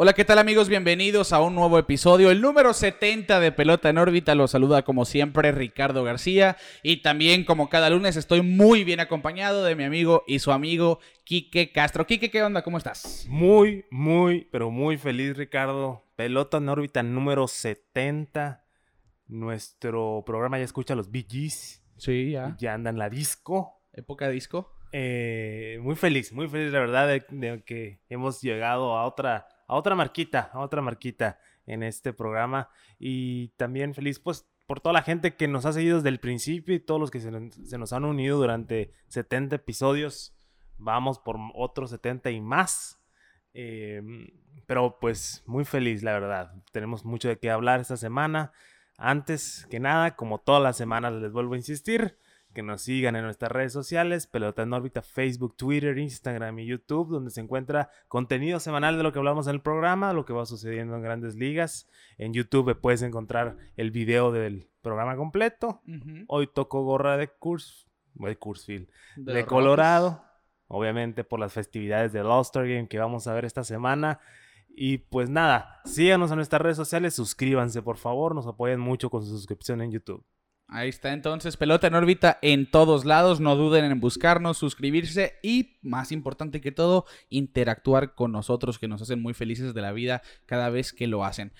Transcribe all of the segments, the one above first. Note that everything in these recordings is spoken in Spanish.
Hola, ¿qué tal amigos? Bienvenidos a un nuevo episodio, el número 70 de Pelota en órbita. Los saluda como siempre Ricardo García y también como cada lunes estoy muy bien acompañado de mi amigo y su amigo Quique Castro. Quique, ¿qué onda? ¿Cómo estás? Muy, muy, pero muy feliz Ricardo. Pelota en órbita número 70. Nuestro programa ya escucha los Bee Gees. Sí, ya. Ya anda en la disco. Época disco. Eh, muy feliz, muy feliz la verdad de, de que hemos llegado a otra a otra marquita, a otra marquita en este programa. Y también feliz pues por toda la gente que nos ha seguido desde el principio y todos los que se, nos han unido durante 70 episodios. Vamos por otros 70 y más. Em, pero pues muy feliz, la verdad. Tenemos mucho de qué hablar esta semana. Antes que nada, como todas las semanas les vuelvo a insistir, que nos sigan en nuestras redes sociales, Pelota en órbita, Facebook, Twitter, Instagram y YouTube, donde se encuentra contenido semanal de lo que hablamos en el programa, lo que va sucediendo en grandes ligas. En YouTube puedes encontrar el video del programa completo. Hoy toco gorra de Kurs, de Kursfield, de, Colorado, obviamente por las festividades del All-Star Game que vamos a ver esta semana. Y pues nada, síganos en nuestras redes sociales, suscríbanse por favor, nos apoyan mucho con su suscripción en YouTube. Ahí está entonces, pelota en órbita en todos lados. No duden en buscarnos, suscribirse y, más importante que todo, interactuar con nosotros que nos hacen muy felices de la vida cada vez que lo hacen.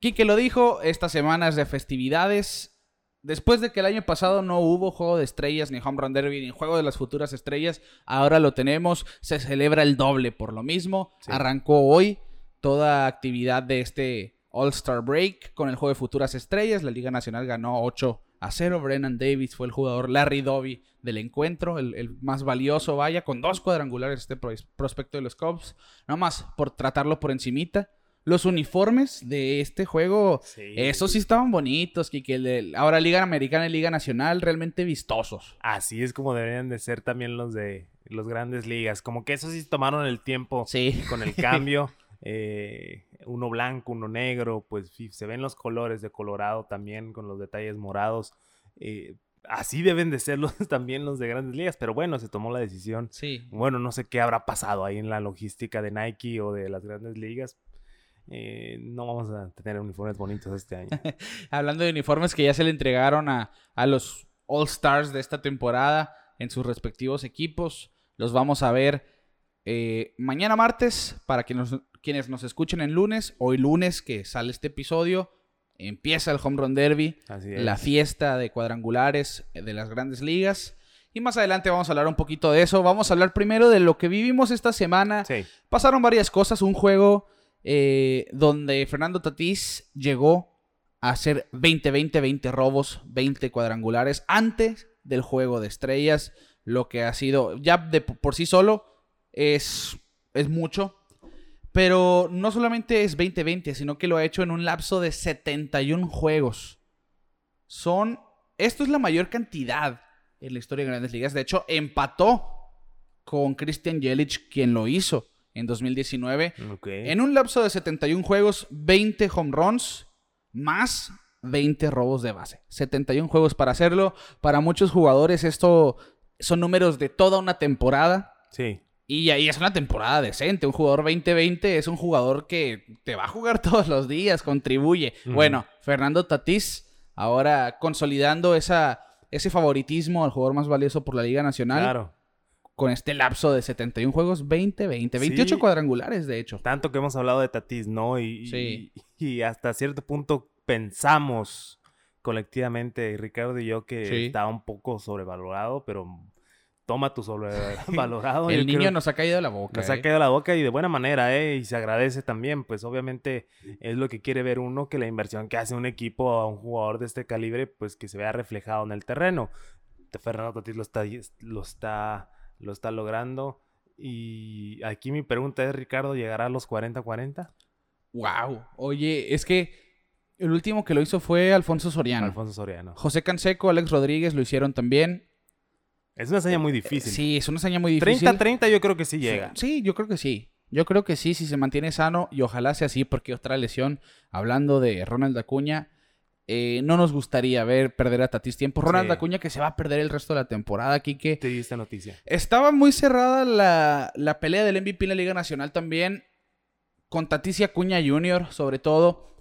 Quique lo dijo, estas semanas de festividades. Después de que el año pasado no hubo juego de estrellas, ni home run derby, ni juego de las futuras estrellas, ahora lo tenemos. Se celebra el doble por lo mismo. Arrancó hoy toda actividad de este All-Star Break con el juego de futuras estrellas. La Liga Nacional ganó 8 a cero. Brennan Davis fue el jugador Larry Doby del encuentro, el, más valioso, vaya, con dos cuadrangulares este prospecto de los Cubs. Nada más por tratarlo por encimita. Los uniformes de este juego, esos sí estaban bonitos, que ahora Liga Americana y Liga Nacional realmente vistosos. Así es como deberían de ser también los de los grandes ligas, como que esos sí tomaron el tiempo con el cambio. Eh, uno blanco, uno negro, pues se ven los colores de Colorado también con los detalles morados. Eh, así deben de ser los, también los de grandes ligas, pero bueno, se tomó la decisión. Sí. Bueno, no sé qué habrá pasado ahí en la logística de Nike o de las grandes ligas. Eh, no vamos a tener uniformes bonitos este año. Hablando de uniformes que ya se le entregaron a, a los All Stars de esta temporada en sus respectivos equipos, los vamos a ver mañana martes para que nos quienes nos escuchen en lunes, hoy lunes que sale este episodio, empieza el Home Run Derby, la fiesta de cuadrangulares de las grandes ligas. Y más adelante vamos a hablar un poquito de eso. Vamos a hablar primero de lo que vivimos esta semana. Pasaron varias cosas. Un juego eh, donde Fernando Tatís llegó a hacer 20, 20, 20 robos, 20 cuadrangulares antes del juego de estrellas. Lo que ha sido, ya de por sí solo, es, es mucho. Pero no solamente es 2020, sino que lo ha hecho en un lapso de 71 juegos. Son. Esto es la mayor cantidad en la historia de grandes ligas. De hecho, empató con Christian Jelic, quien lo hizo en 2019. En un lapso de 71 juegos, 20 home runs, más 20 robos de base. 71 juegos para hacerlo. Para muchos jugadores, esto son números de toda una temporada. Sí. Y ahí es una temporada decente. Un jugador 2020 es un jugador que te va a jugar todos los días, contribuye. Bueno, Fernando Tatís, ahora consolidando esa, ese favoritismo al jugador más valioso por la Liga Nacional. Claro. Con este lapso de 71 juegos, 20, 20, 28 cuadrangulares, de hecho. Tanto que hemos hablado de Tatís, ¿no? Y, y, hasta cierto punto pensamos colectivamente, Ricardo y yo, que estaba un poco sobrevalorado, pero toma tu sobrevalorado. el niño nos ha caído de la boca. Nos ha ¿eh? caído de la boca y de buena manera, ¿eh? Y se agradece también, pues obviamente es lo que quiere ver uno, que la inversión que hace un equipo a un jugador de este calibre, pues que se vea reflejado en el terreno. Fernando Tatis lo está, lo está, lo está logrando. Y aquí mi pregunta es, Ricardo, ¿llegará a los 40-40? Wow. Oye, es que el último que lo hizo fue Alfonso Soriano. Alfonso Soriano. José Canseco, Alex Rodríguez lo hicieron también. Es una hazaña muy difícil. Sí, es una hazaña muy difícil. 30-30 yo creo que sí llega. Sí, yo creo que sí. Yo creo que sí, si se mantiene sano y ojalá sea así, porque otra lesión, hablando de Ronald Acuña, eh, no nos gustaría ver perder a Tatis tiempo. Ronald Sí. Acuña que se va a perder el resto de la temporada, Kike. Te di esta noticia. Estaba muy cerrada la, la pelea del MVP en la Liga Nacional también, con Tatis y Acuña Jr. sobre todo.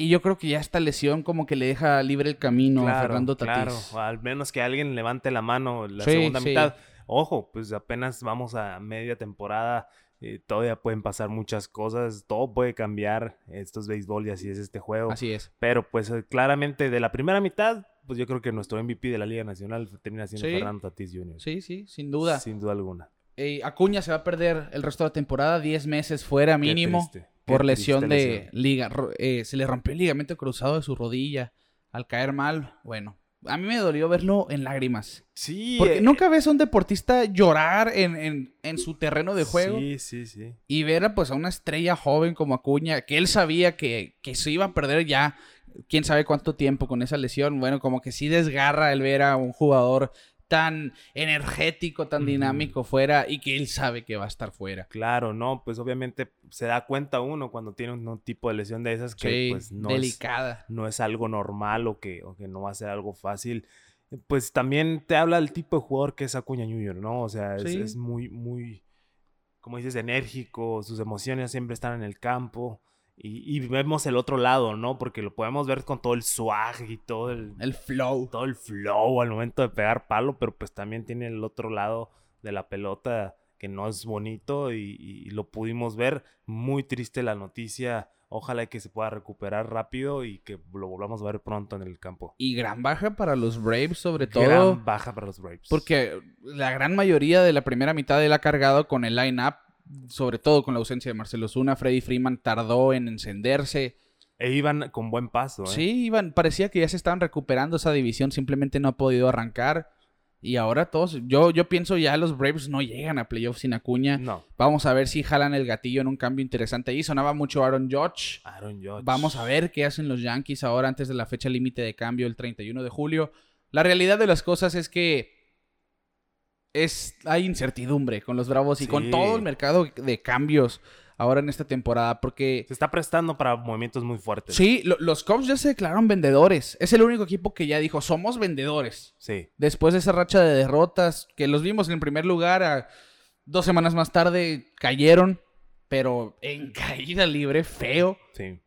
Y yo creo que ya esta lesión como que le deja libre el camino a Fernando claro. Tatis. O al menos que alguien levante la mano la Sí, segunda sí. mitad. Ojo, pues apenas vamos a media temporada. eh, todavía pueden pasar muchas cosas. Todo puede cambiar. Estos béisbol y así es este juego. Así es. Pero pues eh, claramente de la primera mitad, pues yo creo que nuestro MVP de la Liga Nacional termina siendo Sí. Fernando Tatis Jr. Sí, sí, sin duda. Sin duda alguna. Eh, Acuña se va a perder el resto de la temporada, 10 meses fuera Qué mínimo. triste, qué por lesión de lesión. liga. eh, se le rompió el ligamento cruzado de su rodilla al caer mal. Bueno, a mí me dolió verlo en lágrimas. Sí. Porque eh, nunca ves a un deportista llorar en, en- en su terreno de juego. Sí, sí, sí. Y ver a, pues, a una estrella joven como Acuña, que él sabía que, que se iba a perder ya quién sabe cuánto tiempo con esa lesión. Bueno, como que sí desgarra el ver a un jugador tan energético, tan dinámico fuera y que él sabe que va a estar fuera. Claro, no, pues obviamente se da cuenta uno cuando tiene un, tipo de lesión de esas que Sí, pues no es, delicada. no es algo normal o que, o que no va a ser algo fácil. Pues también te habla del tipo de jugador que es Acuña Junior, ¿no? O sea, es, Sí. es muy, muy, como dices, enérgico, sus emociones siempre están en el campo. Y, y vemos el otro lado, ¿no? Porque lo podemos ver con todo el swag y todo el, El flow. todo el flow al momento de pegar palo, pero pues también tiene el otro lado de la pelota que no es bonito y, y lo pudimos ver. Muy triste la noticia. Ojalá que se pueda recuperar rápido y que lo volvamos a ver pronto en el campo. Y gran baja para los Braves, sobre todo. Gran baja para los Braves. Porque la gran mayoría de la primera mitad él ha cargado con el line-up. Sobre todo con la ausencia de Marcelo Zuna. Freddy Freeman tardó en encenderse. E iban con buen paso, ¿eh? Sí, iban, parecía que ya se estaban recuperando esa división. Simplemente no ha podido arrancar. Y ahora todos, yo, yo pienso ya los Braves no llegan a playoffs sin Acuña. No. Vamos a ver si jalan el gatillo en un cambio interesante ahí. Sonaba mucho Aaron Judge. Aaron Judge. Vamos a ver qué hacen los Yankees ahora antes de la fecha límite de cambio el 31 de julio. La realidad de las cosas es que es hay incertidumbre con los Bravos y con Sí. todo el mercado de cambios ahora en esta temporada porque Se está prestando para movimientos muy fuertes. sí, lo- los Cubs ya se declararon vendedores. Es el único equipo que ya dijo, "Somos vendedores." Sí. Después de esa racha de derrotas que los vimos en primer lugar a dos semanas más tarde cayeron, pero en caída libre feo Sí.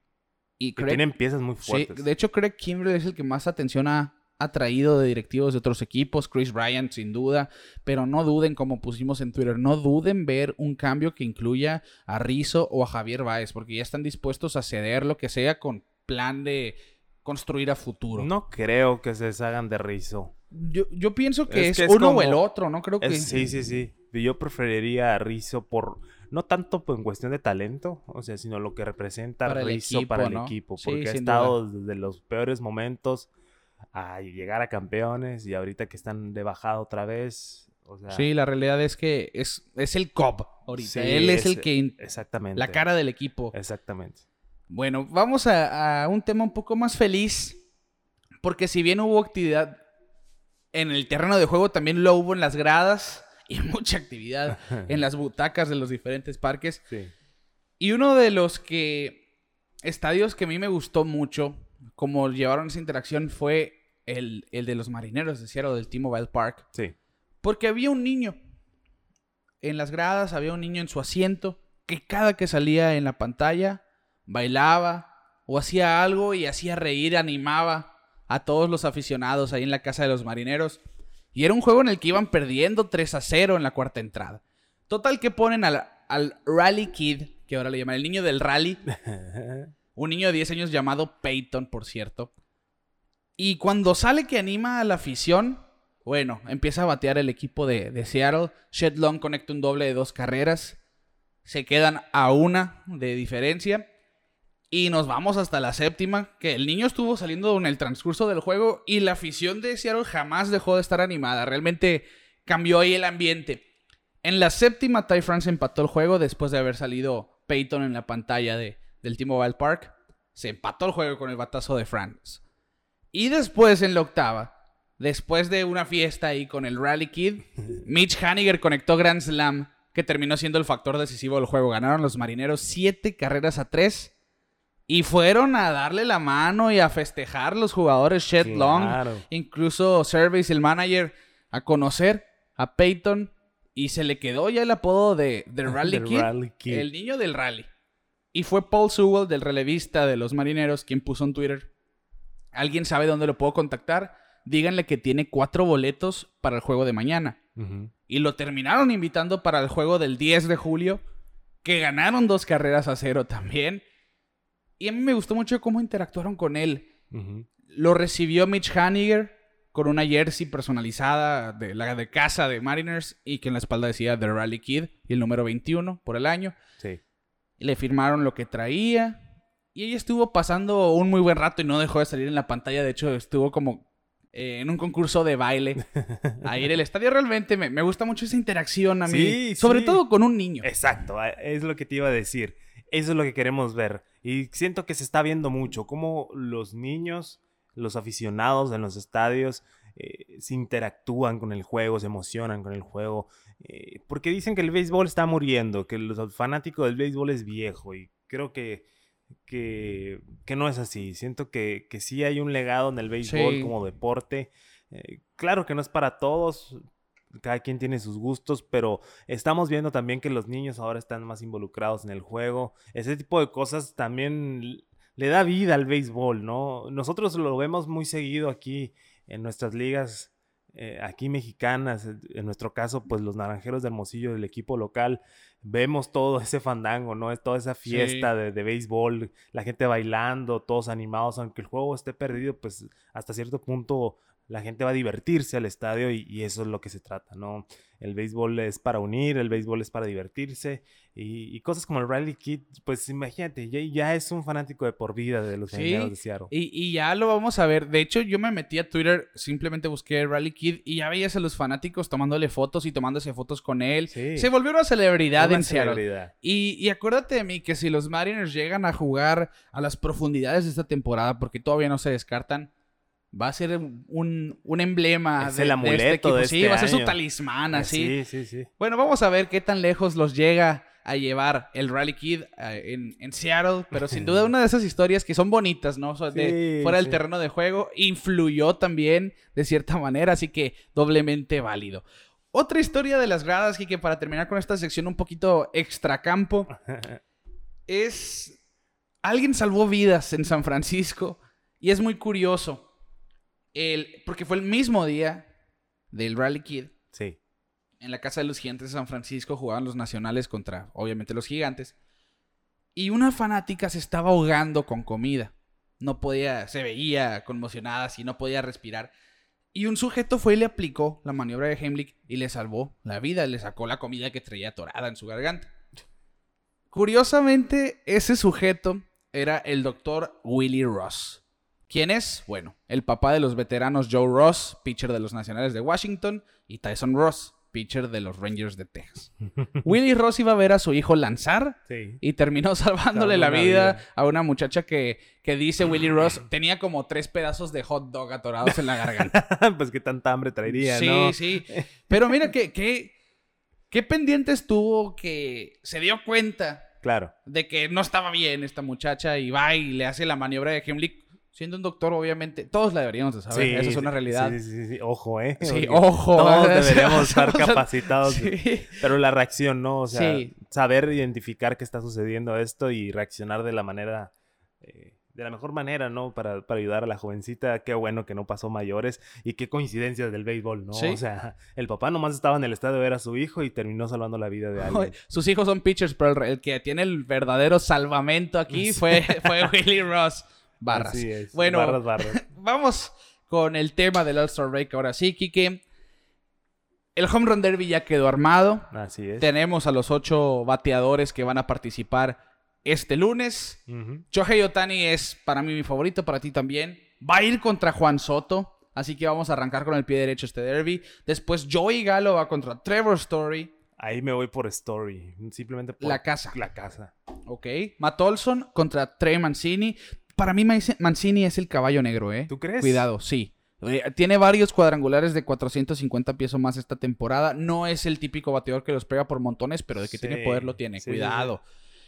y Craig- tienen piezas muy Sí, fuertes. de hecho Craig Kimbrell es el que más atención ha atraído de directivos de otros equipos, Chris Bryant sin duda, pero no duden, como pusimos en Twitter, no duden ver un cambio que incluya a Rizzo o a Javier Baez, porque ya están dispuestos a ceder lo que sea con plan de construir a futuro. No creo que se deshagan de Rizzo. Yo, yo pienso que Es es, que es uno como- o el otro, no creo que... Es- sí, sí, sí. Yo preferiría a Rizzo por. No tanto en cuestión de talento, o sea, sino lo que representa Para el Rizzo equipo, para el ¿no? equipo. Sí, Porque ha estado desde los peores momentos a llegar a campeones y ahorita que están de bajada otra vez. O sea, Sí, la realidad es que es, es el Cobb ahorita. sí, Él es, el que... Exactamente. La cara del equipo. Exactamente. Bueno, vamos a, a un tema un poco más feliz. Porque si bien hubo actividad en el terreno de juego, también lo hubo en las gradas y mucha actividad en las butacas de los diferentes parques. Sí. Y uno de los que estadios que a mí me gustó mucho, como llevaron esa interacción, fue el, el de los marineros de Seattle del T-Mobile Park. Sí. Porque había un niño. En las gradas había un niño en su asiento que cada que salía en la pantalla bailaba o hacía algo y hacía reír, animaba a todos los aficionados ahí en la casa de los marineros. Y era un juego en el que iban perdiendo 3 a 0 en la cuarta entrada. Total que ponen al, al Rally Kid, que ahora le llaman el niño del rally, un niño de 10 años llamado Peyton, por cierto. Y cuando sale que anima a la afición, bueno, empieza a batear el equipo de, Seattle. Shed Long conecta un doble de dos carreras. Se quedan a una de diferencia. Y nos vamos hasta la séptima, que el niño estuvo saliendo en el transcurso del juego y la afición de Seattle jamás dejó de estar animada. Realmente cambió ahí el ambiente. En la séptima, Ty France empató el juego después de haber salido Peyton en la pantalla de, del T-Mobile Park. Se empató el juego con el batazo de France. Y después, en la octava, después de una fiesta ahí con el Rally Kid, Mitch Haniger conectó Grand Slam que terminó siendo el factor decisivo del juego. Ganaron los marineros siete carreras a tres. Y fueron a darle la mano y a festejar los jugadores Shed Long. Claro. Incluso Service, el manager, a conocer a Peyton. Y se le quedó ya el apodo de, de Rally Kid. Rally Kid. El niño del rally. Y fue Paul Sewell, del relevista de los marineros, quien puso en Twitter. ¿Alguien sabe dónde lo puedo contactar? Díganle que tiene cuatro boletos para el juego de mañana. Y lo terminaron invitando para el juego del 10 de julio, que ganaron dos carreras a cero también. Y a mí me gustó mucho cómo interactuaron con él. Lo recibió Mitch Haniger con una jersey personalizada de la de casa de Mariners y que en la espalda decía The Rally Kid y el número 21 por el año. Sí. Le firmaron lo que traía. Y ella estuvo pasando un muy buen rato y no dejó de salir en la pantalla. De hecho, estuvo como eh, en un concurso de baile. Ahí en el estadio realmente me, me gusta mucho esa interacción a mí. Sí, sobre sí. todo con un niño. Exacto, es lo que te iba a decir. Eso es lo que queremos ver. Y siento que se está viendo mucho, cómo los niños, los aficionados en los estadios, eh, se interactúan con el juego, se emocionan con el juego. eh, porque dicen que el béisbol está muriendo, que los fanáticos del béisbol es viejo. Y creo que, que, que no es así. Siento que, que sí hay un legado en el béisbol Sí. como deporte. Eh, claro que no es para todos. Cada quien tiene sus gustos, pero estamos viendo también que los niños ahora están más involucrados en el juego. Ese tipo de cosas también le da vida al béisbol, ¿no? Nosotros lo vemos muy seguido aquí en nuestras ligas, eh, aquí mexicanas. En en nuestro caso, pues los Naranjeros de Hermosillo, del equipo local, vemos todo ese fandango, ¿no? Es toda esa Sí. fiesta de, de béisbol, la gente bailando, todos animados, aunque el juego esté perdido, pues hasta cierto punto la gente va a divertirse al estadio y, y eso es lo que se trata, ¿no? El béisbol es para unir, el béisbol es para divertirse y, y cosas como el Rally Kid, pues imagínate, ya, ya es un fanático de por vida de los Sí, de Seattle. Y, y ya lo vamos a ver. De hecho, yo me metí a Twitter, simplemente busqué Rally Kid y ya veías a los fanáticos tomándole fotos y tomándose fotos con él. Sí. Se volvió una celebridad Una en Seattle. celebridad. Y acuérdate de mí que si los Mariners llegan a jugar a las profundidades de esta temporada, porque todavía no se descartan, va a ser un, un emblema Es de, el de amuleto este equipo. de sí, este va a ser su talismán, así. Sí, sí, sí. Bueno, vamos a ver qué tan lejos los llega a llevar el Rally Kid eh, en, en Seattle, pero sin duda una de esas historias que son bonitas, ¿no? O sea, de- Sí, fuera del sí. terreno de juego, influyó también de cierta manera, así que doblemente válido. Otra historia de las gradas, que para terminar con esta sección un poquito extracampo, es... Alguien salvó vidas en San Francisco y es muy curioso, el, porque fue el mismo día del Rally Kid Sí. en la casa de los gigantes de San Francisco jugaban los nacionales contra, obviamente, los gigantes. Y una fanática se estaba ahogando con comida. No podía, se veía conmocionada, así no podía respirar. Y un sujeto fue y le aplicó la maniobra de Heimlich y le salvó la vida, le sacó la comida que traía atorada en su garganta. Curiosamente, ese sujeto era el doctor Willie Ross. ¿Quién es? Bueno, el papá de los veteranos Joe Ross, pitcher de los Nacionales de Washington, y Tyson Ross, pitcher de los Rangers de Texas. Willie Ross iba a ver a su hijo lanzar Sí. y terminó salvándole la vida, vida. a una muchacha que, que dice Willie Ross tenía como tres pedazos de hot dog atorados en la garganta. pues qué tanta hambre traería, sí, ¿no? sí. Pero mira que, que, qué pendiente estuvo que se dio cuenta Claro. de que no estaba bien esta muchacha y va y le hace la maniobra de Heimlich. Siendo un doctor, obviamente, todos la deberíamos de saber. Sí, Eso es una realidad. Sí, sí, sí, sí. Ojo, ¿eh? Sí, Porque ojo. Todos ¿eh? deberíamos estar capacitados. Sí. Pero la reacción, ¿no? O sea, Sí. saber identificar qué está sucediendo esto y reaccionar de la manera, eh, de la mejor manera, ¿no? Para, para ayudar a la jovencita. Qué bueno que no pasó mayores y qué coincidencias del béisbol, ¿no? O sea, el papá nomás estaba en el estadio a ver a su hijo y terminó salvando la vida de alguien. Sus hijos son pitchers, pero el que tiene el verdadero salvamento aquí fue, fue Willie Ross. Barras. Así es. Bueno, Barras, barras. vamos con el tema del All-Star Break ahora sí, Kike. El Home Run Derby ya quedó armado. Así es. Tenemos a los ocho bateadores que van a participar este lunes. Shohei Otani es para mí mi favorito, para ti también. Va a ir contra Juan Soto. Así que vamos a arrancar con el pie derecho este derby. Después Joey Galo va contra Trevor Story. Ahí me voy por Story. Simplemente por La casa. La casa. Ok. Matt Olson contra Trey Mancini. Para mí Manci- Mancini es el caballo negro, ¿eh? ¿Tú crees? Cuidado, sí. Eh, tiene varios cuadrangulares de 450 pies o más esta temporada. No es el típico bateador que los pega por montones, pero de que tiene poder lo tiene. sí, sí, Cuidado.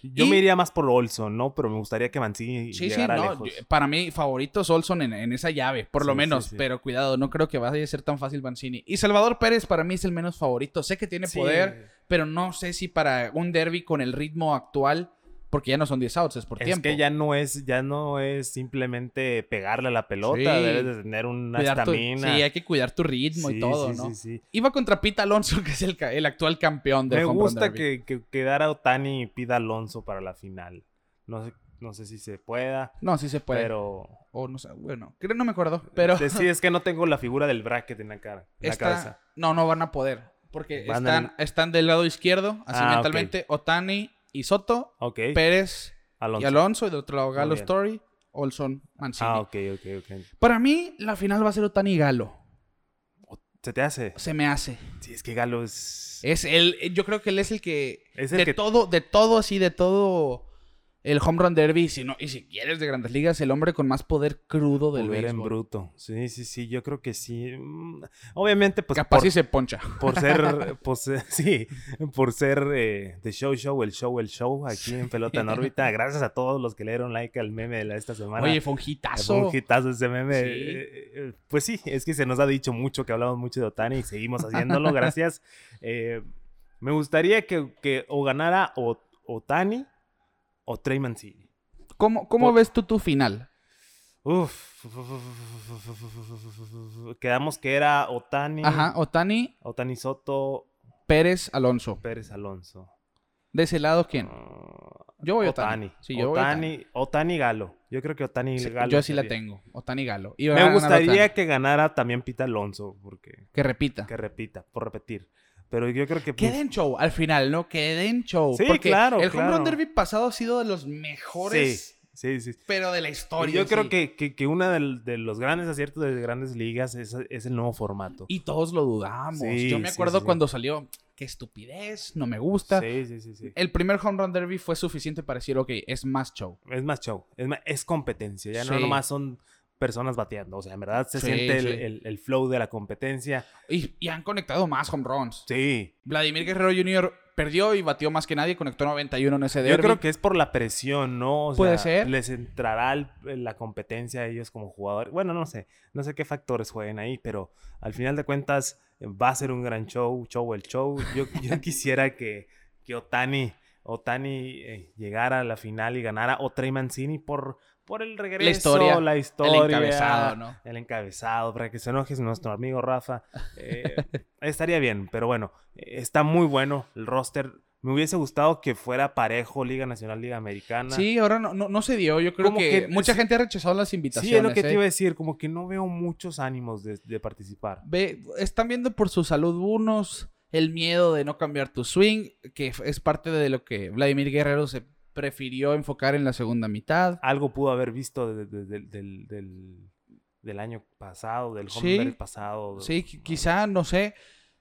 Yo Y- me iría más por Olson, ¿no? Pero me gustaría que Mancini Sí, sí, llegara no. lejos. Para mí, favorito es Olson en, en esa llave, por lo menos. Pero cuidado, no creo que vaya a ser tan fácil Mancini. Y Salvador Pérez para mí es el menos favorito. Sé que tiene poder, pero no sé si para un derby con el ritmo actual, porque ya no son 10 outs, es por Es tiempo. que ya no es, ya no es simplemente pegarle a la pelota, Sí. debes de tener una estamina. sí, hay que cuidar tu ritmo y todo, sí, ¿no? sí, sí. Iba contra Pete Alonso, que es el, actual campeón del Me Home Run gusta Derby. que, que quedara Otani y pida Alonso para la final. No sé, no sé si se pueda, No, sí se puede. pero... O no sé, bueno, creo no me acuerdo. Pero Sí, es que no tengo la figura del bracket en la cara, en la está- cabeza. no, no van a poder. Porque Van están, en- están del lado izquierdo, así Ah, mentalmente, Otani y Soto, Pérez Alonso. y Alonso, y del otro lado Galo. Story, Olson, Mancini. Ah, ok, ok, ok. Para mí, la final va a ser Otani y Galo. ¿Se te hace? Se me hace. Sí, es que Galo es... Es él, yo creo que él es el que. Es el de que- todo, de todo así, de todo el home run derby. Si no, y si quieres de grandes ligas, el hombre con más poder crudo del Poder en béisbol. bruto. Sí, sí, sí, yo creo que sí. Mm, Obviamente, pues Capaz por, si se poncha. por ser, ser- sí, por ser eh, The Show Show, el show, el show, aquí en Pelota en órbita. Gracias a todos los que le dieron like al meme de la- esta semana. Oye, fue un Fue hitazo. un hitazo ese meme. Sí. Eh, eh, Pues sí, es que se nos ha dicho mucho que hablamos mucho de Otani y seguimos haciéndolo. Gracias. Eh, me gustaría que, que o ganara o, Otani o Trey Mancini. ¿Cómo, cómo Por- ves tú tu final? Uf. Quedamos que era Otani. Ajá, Otani, Otani Soto, Pérez, Alonso. Pérez Alonso. De ese lado, ¿quién? Ah, Yo voy Otani. Sí, yo voy Otani, Otani Galo. Yo creo que Otani Sí, Galo. yo sí la tengo. Otani Galo. A Me gustaría Otani. que ganara también Pita Alonso, porque que repita. que repita, por repetir. Pero yo creo que pues, den show al final, ¿no? Que den show. Sí, Porque claro, El home run derby pasado ha sido de los mejores, sí, sí, sí. pero de la historia. yo creo que, que, que uno de los grandes aciertos de grandes ligas es, es el nuevo formato. Y todos lo dudamos. Sí, Yo me acuerdo sí, cuando salió, qué estupidez, no me gusta. Sí, sí, sí, sí. El primer home run derby fue suficiente para decir, ok, es más show. Es más show, es, más- es competencia, ya no nomás son personas bateando, o sea, en verdad se Sí, siente el, sí. el- el flow de la competencia. Y, y han conectado más home runs. Sí, Vladimir Guerrero Jr. perdió y batió más que nadie, conectó 91 en ese derby. yo creo que es por la presión, ¿no? O Puede ser. Les entrará el- la competencia a ellos como jugadores. Bueno, no sé, no sé qué factores jueguen ahí, pero al final de cuentas eh, va a ser un gran show, show el show. Yo, yo quisiera que, que Otani, Otani eh, llegara a la final y ganara o Trey Mancini por, por el regreso, historia, la historia, el encabezado, ¿no? el encabezado, para que se enoje nuestro amigo Rafa. Eh, estaría bien, pero bueno, eh, está muy bueno el roster. Me hubiese gustado que fuera parejo Liga Nacional, Liga Americana. Sí, ahora no, no, no se dio. Yo creo Como que, que- mucha sí. gente ha rechazado las Sí, invitaciones. es lo que ¿eh? te iba a decir, como que no veo muchos ánimos de, de participar. Ve, están viendo por su salud unos, el miedo de no cambiar tu swing, que es parte de lo que Vladimir Guerrero se prefirió enfocar en la segunda mitad. Algo pudo haber visto de- de- de- del, del, del año pasado, del Sí. del pasado. Sí, qui- quizá, no sé.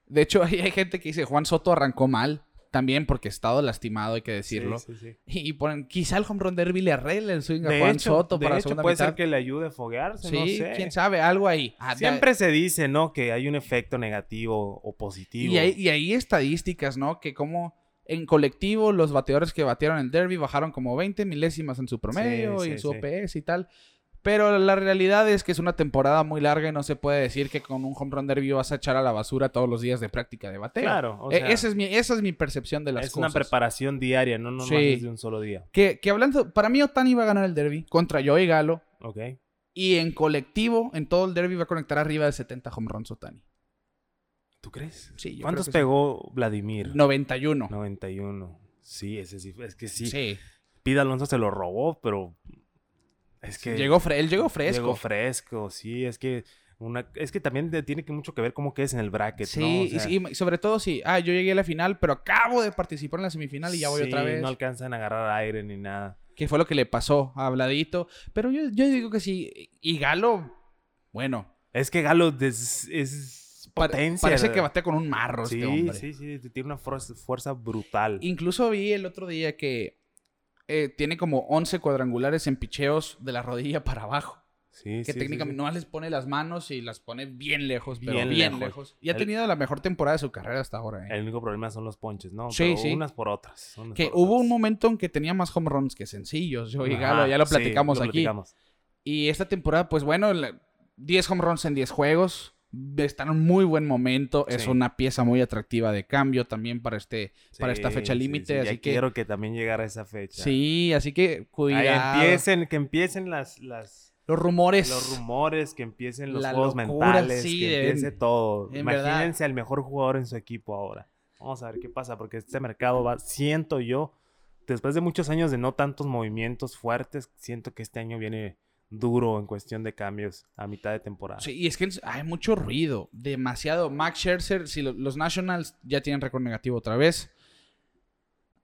De hecho, hay, hay gente que dice Juan Soto arrancó mal. También porque ha estado lastimado, hay que Sí, decirlo. sí, sí. Y ponen, quizá el home run derby le arregle el swing a De Juan hecho, Soto de para la hecho, segunda puede mitad. ser que le ayude a foguearse, Sí, no sé. quién sabe, algo ahí. Ah, Siempre se dice, ¿no? Que hay un efecto negativo o positivo. Y hay, y hay estadísticas, ¿no? Que como en colectivo los bateadores que batearon el derby bajaron como 20 milésimas en su promedio Sí, y sí, en su sí. OPS y tal. Pero la realidad es que es una temporada muy larga y no se puede decir que con un home run derby vas a echar a la basura todos los días de práctica de bateo. Claro, o Eh, sea, esa, es mi, esa es mi percepción de las es cosas. una preparación diaria, no nomás es de un solo día. Que, que hablando, para mí Otani va a ganar el derby contra Joey Galo ¿Ok? y en colectivo, en todo el derby va a conectar arriba de 70 home runs Otani. ¿Tú crees? Sí, yo ¿Cuántos creo que sí. pegó Vladimir? 91. 91. Sí, ese sí. Es que sí. Sí. Pida Alonso se lo robó, pero. Es que. Llegó él llegó fresco. Llegó fresco, sí. Es que. Una, es que también tiene que mucho que ver cómo quedes en el bracket, Sí, ¿no? O y sea, sí, y sobre todo si, ah, yo llegué a la final, pero acabo de participar en la semifinal y ya voy sí, otra vez. No alcanzan a agarrar aire ni nada. Que fue lo que le pasó a Vladito. Pero yo, yo digo que sí. Y Galo, bueno, Es que Galo es, potencia. parece que batea con un marro Sí, este hombre. sí, sí. Tiene una fuerza, fuerza brutal. Incluso vi el otro día que eh, tiene como 11 cuadrangulares en picheos de la rodilla para abajo. Sí, que sí, técnicamente sí. no les pone las manos y las pone bien lejos, pero Bien bien, lejos. lejos. Y ha El- tenido la mejor temporada de su carrera hasta ahora. ¿eh? El único problema son los ponches, ¿no? Sí, Pero sí. Unas por otras. unas Que por hubo un momento en que tenía más home runs que sencillos. Yo y Galo, ya lo platicamos lo aquí. platicamos. Y esta temporada, pues bueno, la- 10 home runs en 10 juegos. Está en un muy buen momento. Es una pieza muy atractiva de cambio también para, este, para esta fecha límite. sí, ya así que. quiero que también llegara esa fecha. Sí, así que Ahí cuidado. empiecen, que empiecen las, las, Los rumores. los rumores, que empiecen los La juegos locura, mentales, que empiece todo. en verdad. Imagínense al mejor jugador en su equipo ahora. Vamos a ver qué pasa, porque este mercado va, siento yo, después de muchos años de no tantos movimientos fuertes, siento que este año viene duro en cuestión de cambios a mitad de temporada. Sí, y es que hay mucho ruido, demasiado. Max Scherzer, si lo- los Nationals ya tienen récord negativo otra vez.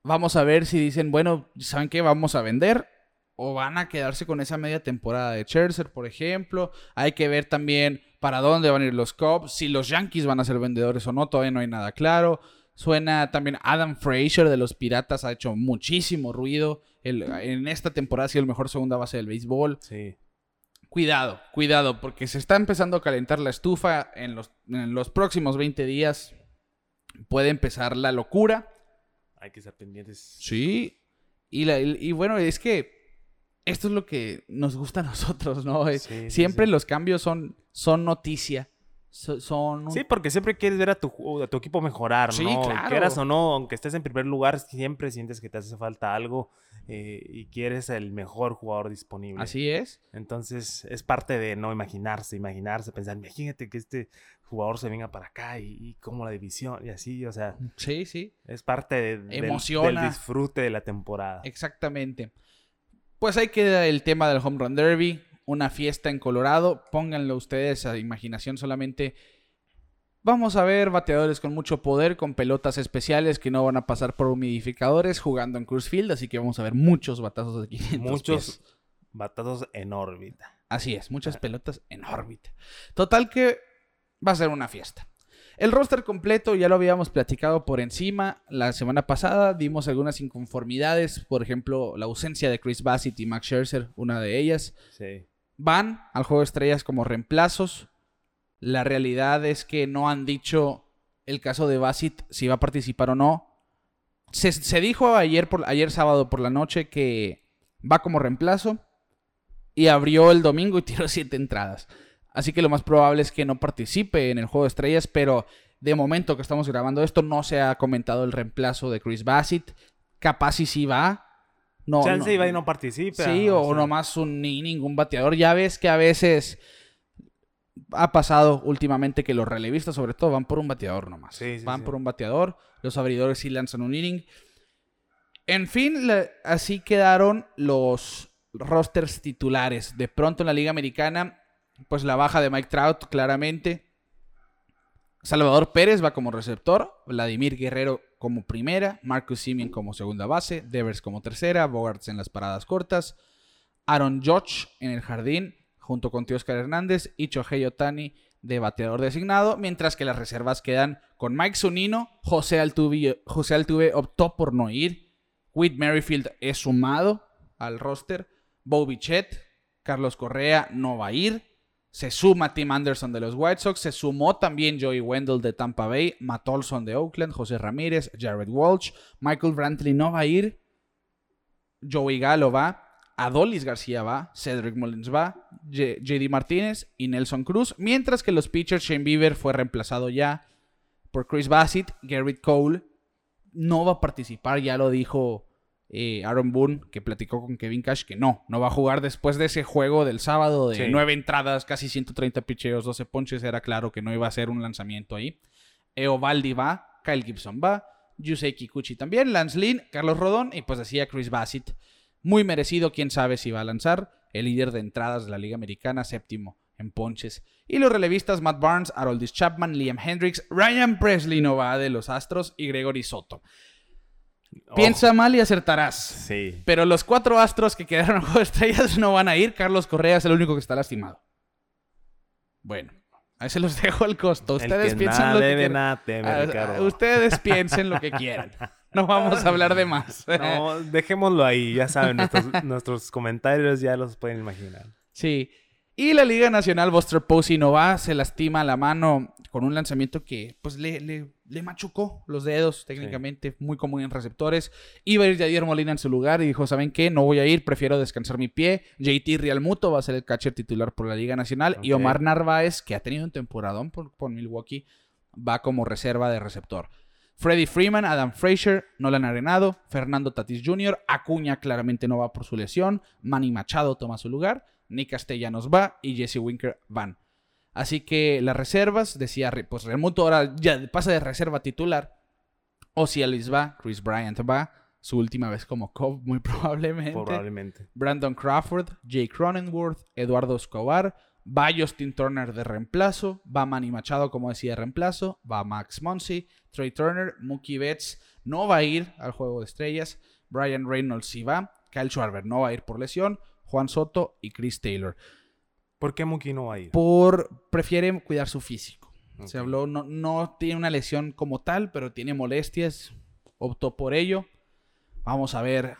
Vamos a ver si dicen, bueno, ¿saben qué? Vamos a vender. O van a quedarse con esa media temporada de Scherzer, por ejemplo. Hay que ver también para dónde van a ir los Cubs. Si los Yankees van a ser vendedores o no, todavía no hay nada claro. Suena también Adam Frazier de los Piratas, ha hecho muchísimo ruido. El- en esta temporada ha sido el mejor segunda base del béisbol. Sí. Cuidado, cuidado, porque se está empezando a calentar la estufa en los, en los próximos 20 días. Puede empezar la locura. Hay que estar pendientes. Sí. Y, la- y- y bueno, es que esto es lo que nos gusta a nosotros, ¿no? Eh, Sí, sí, Siempre sí. los cambios son, son noticia. So- son un- Sí, porque siempre quieres ver a tu, ju- a tu equipo mejorar, Sí, ¿no? claro. Quieras o no, aunque estés en primer lugar, siempre sientes que te hace falta algo eh, y quieres el mejor jugador disponible. Así es. Entonces, es parte de no imaginarse, imaginarse, pensar, imagínate que este jugador se venga para acá y, y como la división y así, o sea, Sí, sí. es parte de- del- del, Emociona. disfrute de la temporada. Exactamente. Pues ahí queda el tema del Home Run Derby. Una fiesta en Colorado. Pónganlo ustedes a imaginación solamente. Vamos a ver bateadores con mucho poder, con pelotas especiales que no van a pasar por humidificadores jugando en Cruz Field. Así que vamos a ver muchos batazos de 500 Muchos pies. batazos en órbita. Así es, muchas pelotas en órbita. Total que va a ser una fiesta. El roster completo ya lo habíamos platicado por encima la semana pasada. Dimos algunas inconformidades, por ejemplo, la ausencia de Chris Bassett y Max Scherzer, una de ellas. Sí. Van al juego de estrellas como reemplazos. La realidad es que no han dicho el caso de Bassett si va a participar o no. Se, se dijo ayer, por, ayer sábado por la noche que va como reemplazo y abrió el domingo y tiró siete entradas. Así que lo más probable es que no participe en el juego de estrellas, pero de momento que estamos grabando esto no se ha comentado el reemplazo de Chris Bassett. Capaz y sí va. No, Chance no- iba y no participa. Sí, o, sea, nomás un, ni ningún bateador. Ya ves que a veces ha pasado últimamente que los relevistas, sobre todo, van por un bateador nomás. Sí, sí, van sí. por un bateador. Los abridores sí lanzan un inning. En fin, así quedaron los rosters titulares. De pronto en la Liga Americana, pues la baja de Mike Trout, claramente. Salvador Pérez va como receptor, Vladimir Guerrero como primera, Marcus Simeon como segunda base, Devers como tercera, Bogarts en las paradas cortas, Aaron Judge en el jardín, junto con Teoscar Hernández y Chohei Otani de bateador designado, mientras que las reservas quedan con Mike Zunino, José Altuve, José optó por no ir, Whit Merrifield es sumado al roster, Bo Bichette, Carlos Correa no va a ir, se suma Tim Anderson de los White Sox, se sumó también Joey Wendell de Tampa Bay, Matt Olson de Oakland, José Ramírez, Jared Walsh, Michael Brantley no va a ir, Joey Galo va, Adolis García va, Cedric Mullins va, JD Martínez y Nelson Cruz, mientras que los pitchers Shane Bieber fue reemplazado ya por Chris Bassett, Garrett Cole no va a participar, ya lo dijo eh, Aaron Boone, que platicó con Kevin Cash, que no, no va a jugar después de ese juego del sábado de Sí. nueve entradas, casi 130 picheos, 12 ponches, era claro que no iba a ser un lanzamiento ahí. Eovaldi va, Kyle Gibson va, Yusei Kikuchi también, Lance Lynn, Carlos Rodón y pues decía Chris Bassett. Muy merecido, quién sabe si va a lanzar. El líder de entradas de la Liga Americana, séptimo en ponches. Y los relevistas Matt Barnes, Haroldis Chapman, Liam Hendricks, Ryan Presley no va de los Astros y Gregory Soto. Piensa mal y acertarás. Sí. Pero los cuatro astros que quedaron en juego de estrellas no van a ir. Carlos Correa es el único que está lastimado. Bueno, ahí se los dejo al costo. El Ustedes piensen nada lo que quieran. nada teme, Ah, Ustedes piensen lo que quieran. No vamos a hablar de más. No, dejémoslo ahí, ya saben, nuestros, nuestros comentarios ya los pueden imaginar. Sí. Y la Liga Nacional, Buster Posey no va, se lastima la mano con un lanzamiento que pues le, le, le machucó los dedos técnicamente, muy común en receptores. Iba a ir Javier Molina en su lugar y dijo, ¿saben qué? No voy a ir, prefiero descansar mi pie. JT Realmuto va a ser el catcher titular por la Liga Nacional. Y. Omar Narváez, que ha tenido un temporadón por, por Milwaukee, va como reserva de receptor. Freddie Freeman, Adam Frazier, Nolan Arenado, Fernando Tatis Jr., Acuña claramente no va por su lesión, Manny Machado toma su lugar, Nick Castellanos va y Jesse Winker van. Así que las reservas, decía, pues Remuto ahora ya pasa de reserva a titular. Ozzy Ellis va, Chris Bryant va, su última vez como Cobb muy probablemente. Probablemente. Brandon Crawford, Jake Cronenworth, Eduardo Escobar, va Justin Turner de reemplazo, va Manny Machado como decía de reemplazo, va Max Muncy, Trey Turner, Mookie Betts no va a ir al juego de estrellas, Brian Reynolds sí va, Kyle Schwarber no va a ir por lesión, Juan Soto y Chris Taylor. ¿Por qué Mookie no va a ir? Por prefiere cuidar su físico. Se habló, no, no tiene una lesión como tal, pero tiene molestias, optó por ello. Vamos a ver.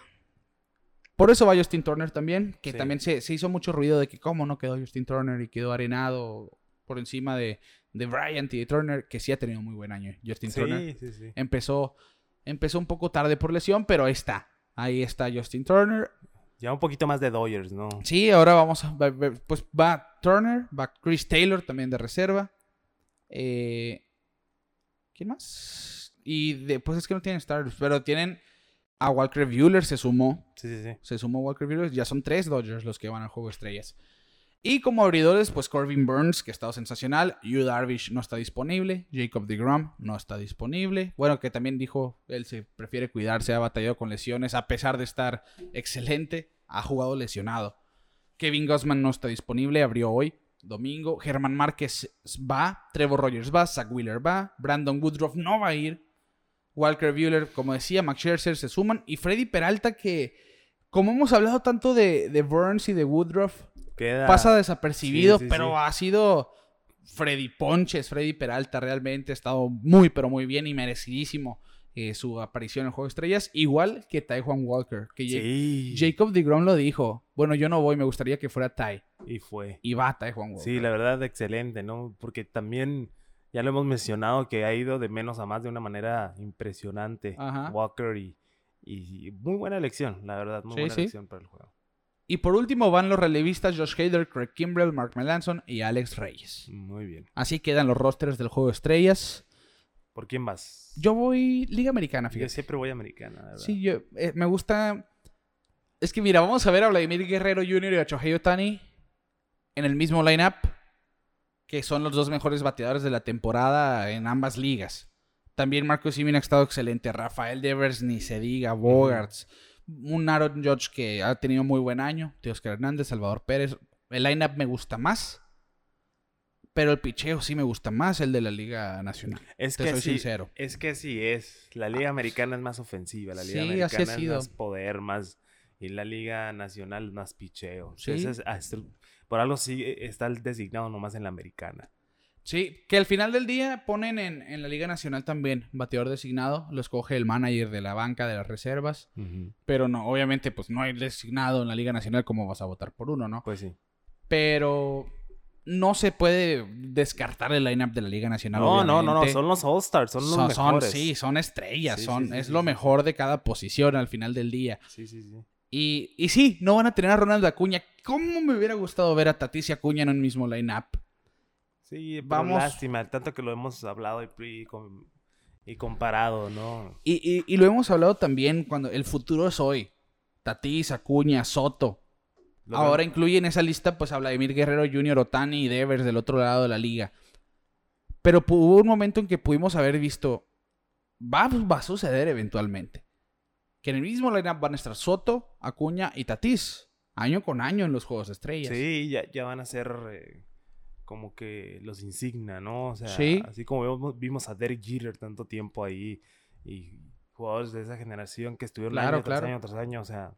Por eso va Justin Turner también, que Sí. también se, se hizo mucho ruido de que cómo no quedó Justin Turner y quedó arenado por encima de, de Bryant y de Turner, que sí ha tenido muy buen año. Justin Turner Sí, sí, sí. empezó, empezó un poco tarde por lesión, pero ahí está. Ahí está Justin Turner. Ya un poquito más de Dodgers, ¿no? Sí, ahora vamos a pues va Turner, va Chris Taylor también de reserva. Eh, ¿Quién más? Y después es que no tienen starters, pero tienen a Walker Buehler se sumó, Sí, sí, sí. se sumó Walker Buehler, ya son tres Dodgers los que van al juego de estrellas. Y como abridores, pues Corbin Burns, que ha estado sensacional. Yu Darvish no está disponible. Jacob DeGrom no está disponible. Bueno, que también dijo, él se prefiere cuidarse, ha batallado con lesiones, a pesar de estar excelente, ha jugado lesionado. Kevin Gossman no está disponible, abrió hoy, domingo. Germán Márquez va, Trevor Rogers va, Zach Wheeler va, Brandon Woodruff no va a ir. Walker Buehler, como decía, Max Scherzer se suman. Y Freddy Peralta, que como hemos hablado tanto de, de Burns y de Woodruff, Queda... pasa desapercibido, sí, sí, pero sí. ha sido Freddy Ponches, Freddy Peralta realmente ha estado muy, pero muy bien y merecidísimo eh, su aparición en el Juego de Estrellas, igual que Taiwan Walker, que Sí. Jacob DeGrom lo dijo, bueno, yo no voy, me gustaría que fuera Tai, Y fue. y va Taiwan Walker. Sí, la verdad, excelente, ¿no? Porque también ya lo hemos mencionado que ha ido de menos a más de una manera impresionante. Ajá. Walker y, y muy buena elección, la verdad, muy Sí, buena sí. elección para el juego. Y por último van los relevistas Josh Hader, Craig Kimbrell, Mark Melanson y Alex Reyes. Muy bien. Así quedan los rosters del Juego de Estrellas. ¿Por quién vas? Yo voy Liga Americana, Yo fíjate. siempre voy americana, verdad. Sí, yo, eh, me gusta. Es que mira, vamos a ver a Vladimir Guerrero Jr. y a Shohei Otani en el mismo lineup, que son los dos mejores bateadores de la temporada en ambas ligas. También Marcos Simeon ha estado excelente. Rafael Devers, ni se diga. Bogarts. Un Aaron Judge que ha tenido muy buen año. Teoscar Hernández, Salvador Pérez. El lineup me gusta más. Pero el picheo sí me gusta más, el de la Liga Nacional. Es Te que soy sí, sincero. Es que sí es. La Liga Americana es más ofensiva. La Liga Sí, Americana es sido. más poder, más. Y la Liga Nacional es más picheo. Sí. Por algo sí está designado nomás en la americana. Sí, que al final del día ponen en, en la Liga Nacional también bateador designado, lo escoge el manager de la banca de las reservas, pero no, obviamente pues no hay designado en la Liga Nacional como vas a votar por uno, ¿no? Pues sí. Pero no se puede descartar el lineup de la Liga Nacional. No, no, no, no, son los All-Stars, son los Son- son- mejores. sí, son estrellas, Sí, son, sí, sí, es lo mejor de cada posición al final del día. sí, sí, sí. Y, y sí, no van a tener a Ronald Acuña. ¿Cómo me hubiera gustado ver a Tatis y Acuña en un mismo lineup? Sí, Vamos. lástima, tanto que lo hemos hablado y, y com- y comparado, ¿no? Y, y- y lo hemos hablado también cuando el futuro es hoy. Tatis, Acuña, Soto. Lo Ahora incluye en esa lista pues a Vladimir Guerrero Jr., Otani y Devers del otro lado de la liga. Pero hubo un momento en que pudimos haber visto, va, va a suceder eventualmente, que en el mismo lineup van a estar Soto, Acuña y Tatis, año con año en los Juegos de Estrellas. Sí, ya, ya van a ser eh, como que los insignia, ¿no? O sea, Sí. así como vimos, vimos a Derek Jeter tanto tiempo ahí y jugadores de esa generación que estuvieron Claro, año tras año tras año, o sea,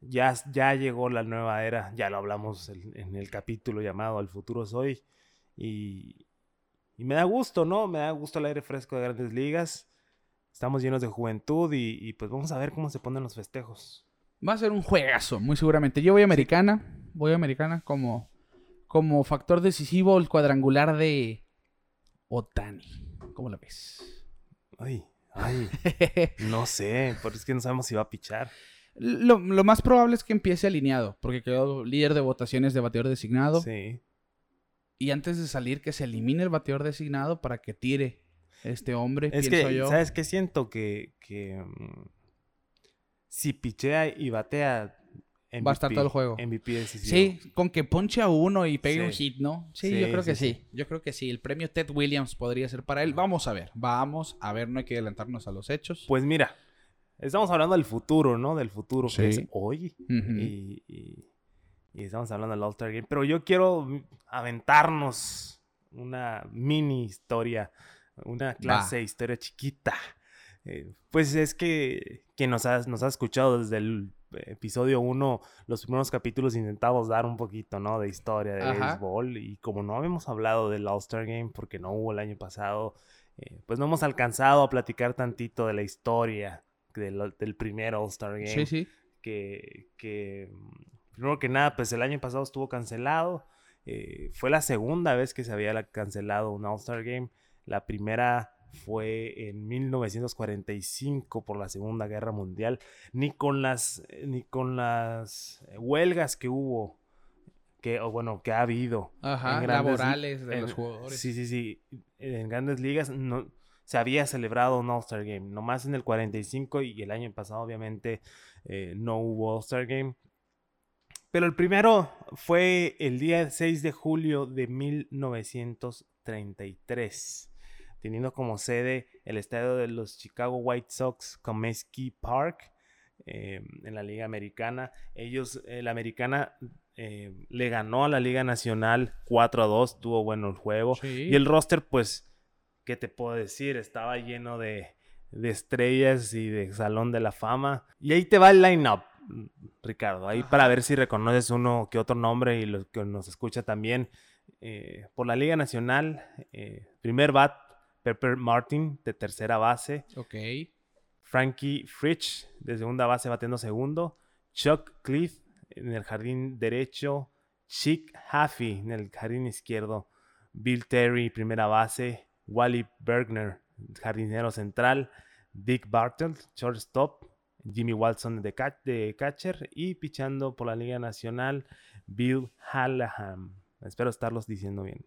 ya, ya llegó la nueva era, ya lo hablamos en, en el capítulo llamado Al futuro soy y, y me da gusto, ¿no? Me da gusto el aire fresco de grandes ligas. Estamos llenos de juventud y, y pues vamos a ver cómo se ponen los festejos. Va a ser un juegazo, muy seguramente. Yo voy a americana, voy a americana como, como factor decisivo el cuadrangular de Otani. ¿Cómo la ves? Ay, ay. no sé, pero es que no sabemos si va a pichar. Lo, lo más probable es que empiece alineado, porque quedó líder de votaciones de bateador designado. Sí. Y antes de salir, que se elimine el bateador designado para que tire este hombre, Es pienso que, yo. ¿sabes qué? Siento que, que mm, si pichea y batea, Va a estar MVP, todo el juego. MVP decisivo. Sí, con que ponche a uno y pegue un hit, ¿no? Sí, Sí, yo creo sí, que sí. sí. Yo creo que sí. El premio Ted Williams podría ser para él. Vamos a ver, vamos a ver, no hay que adelantarnos a los hechos. Pues mira, estamos hablando del futuro, ¿no? Del futuro que es hoy. Y, y- y estamos hablando del All-Star Game. Pero yo quiero aventarnos una mini historia, una clase de historia chiquita. Eh, pues es que quien nos ha, nos ha escuchado desde el episodio 1, los primeros capítulos intentamos dar un poquito, ¿no? De historia de Ajá. béisbol. Y como no habíamos hablado del All-Star Game, porque no hubo el año pasado, eh, pues no hemos alcanzado a platicar tantito de la historia del, del primer All-Star Game Sí, sí. que, que, mm, primero que nada, pues el año pasado estuvo cancelado. eh, fue la segunda vez que se había la- cancelado un All-Star Game. La primera fue en 1945 por la Segunda Guerra Mundial. Ni con las, eh, ni con las eh, huelgas que hubo, que, o bueno, que ha habido. Ajá, en grandes- laborales de en- los jugadores. Sí, sí, sí. En grandes ligas no, se había celebrado un All-Star Game. Nomás en el 45 y el año pasado, obviamente, eh, no hubo All-Star Game. Pero el primero fue el día 6 de julio de 1933, teniendo como sede el estadio de los Chicago White Sox, Comiskey Park, eh, en la Liga Americana. Ellos, eh, la Americana eh, le ganó a la Liga Nacional 4 a 2, tuvo bueno el juego. Sí. Y el roster, pues, ¿qué te puedo decir? Estaba lleno de, de estrellas y de Salón de la Fama. Y ahí te va el line-up, Ricardo. Ahí para ver si reconoces uno que otro nombre y los que nos escucha también. Eh, por la Liga Nacional, eh, primer bat, Pepper Martin, de tercera base. Ok. Frankie Fritsch, de segunda base, batiendo segundo. Chuck Cliff en el jardín derecho. Chick Haffey en el jardín izquierdo. Bill Terry, primera base. Wally Bergner, jardinero central. Dick Bartle, shortstop. Jimmy Watson de, de catcher. Y pichando por la Liga Nacional, Bill Hallahan. Espero estarlos diciendo bien.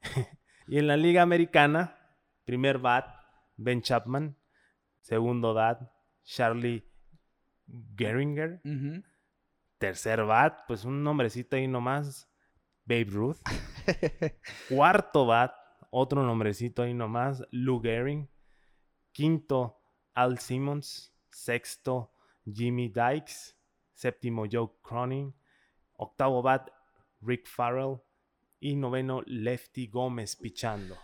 y en la Liga Americana, primer bat, Ben Chapman. Segundo bat, Charlie Geringer. Ujú. Tercer bat, pues un nombrecito ahí nomás, Babe Ruth. Cuarto bat, otro nombrecito ahí nomás, Lou Gehrig. Quinto, Al Simmons. Sexto, Jimmy Dykes. Séptimo, Joe Cronin. Octavo bat, Rick Farrell. Y noveno, Lefty Gómez pichando.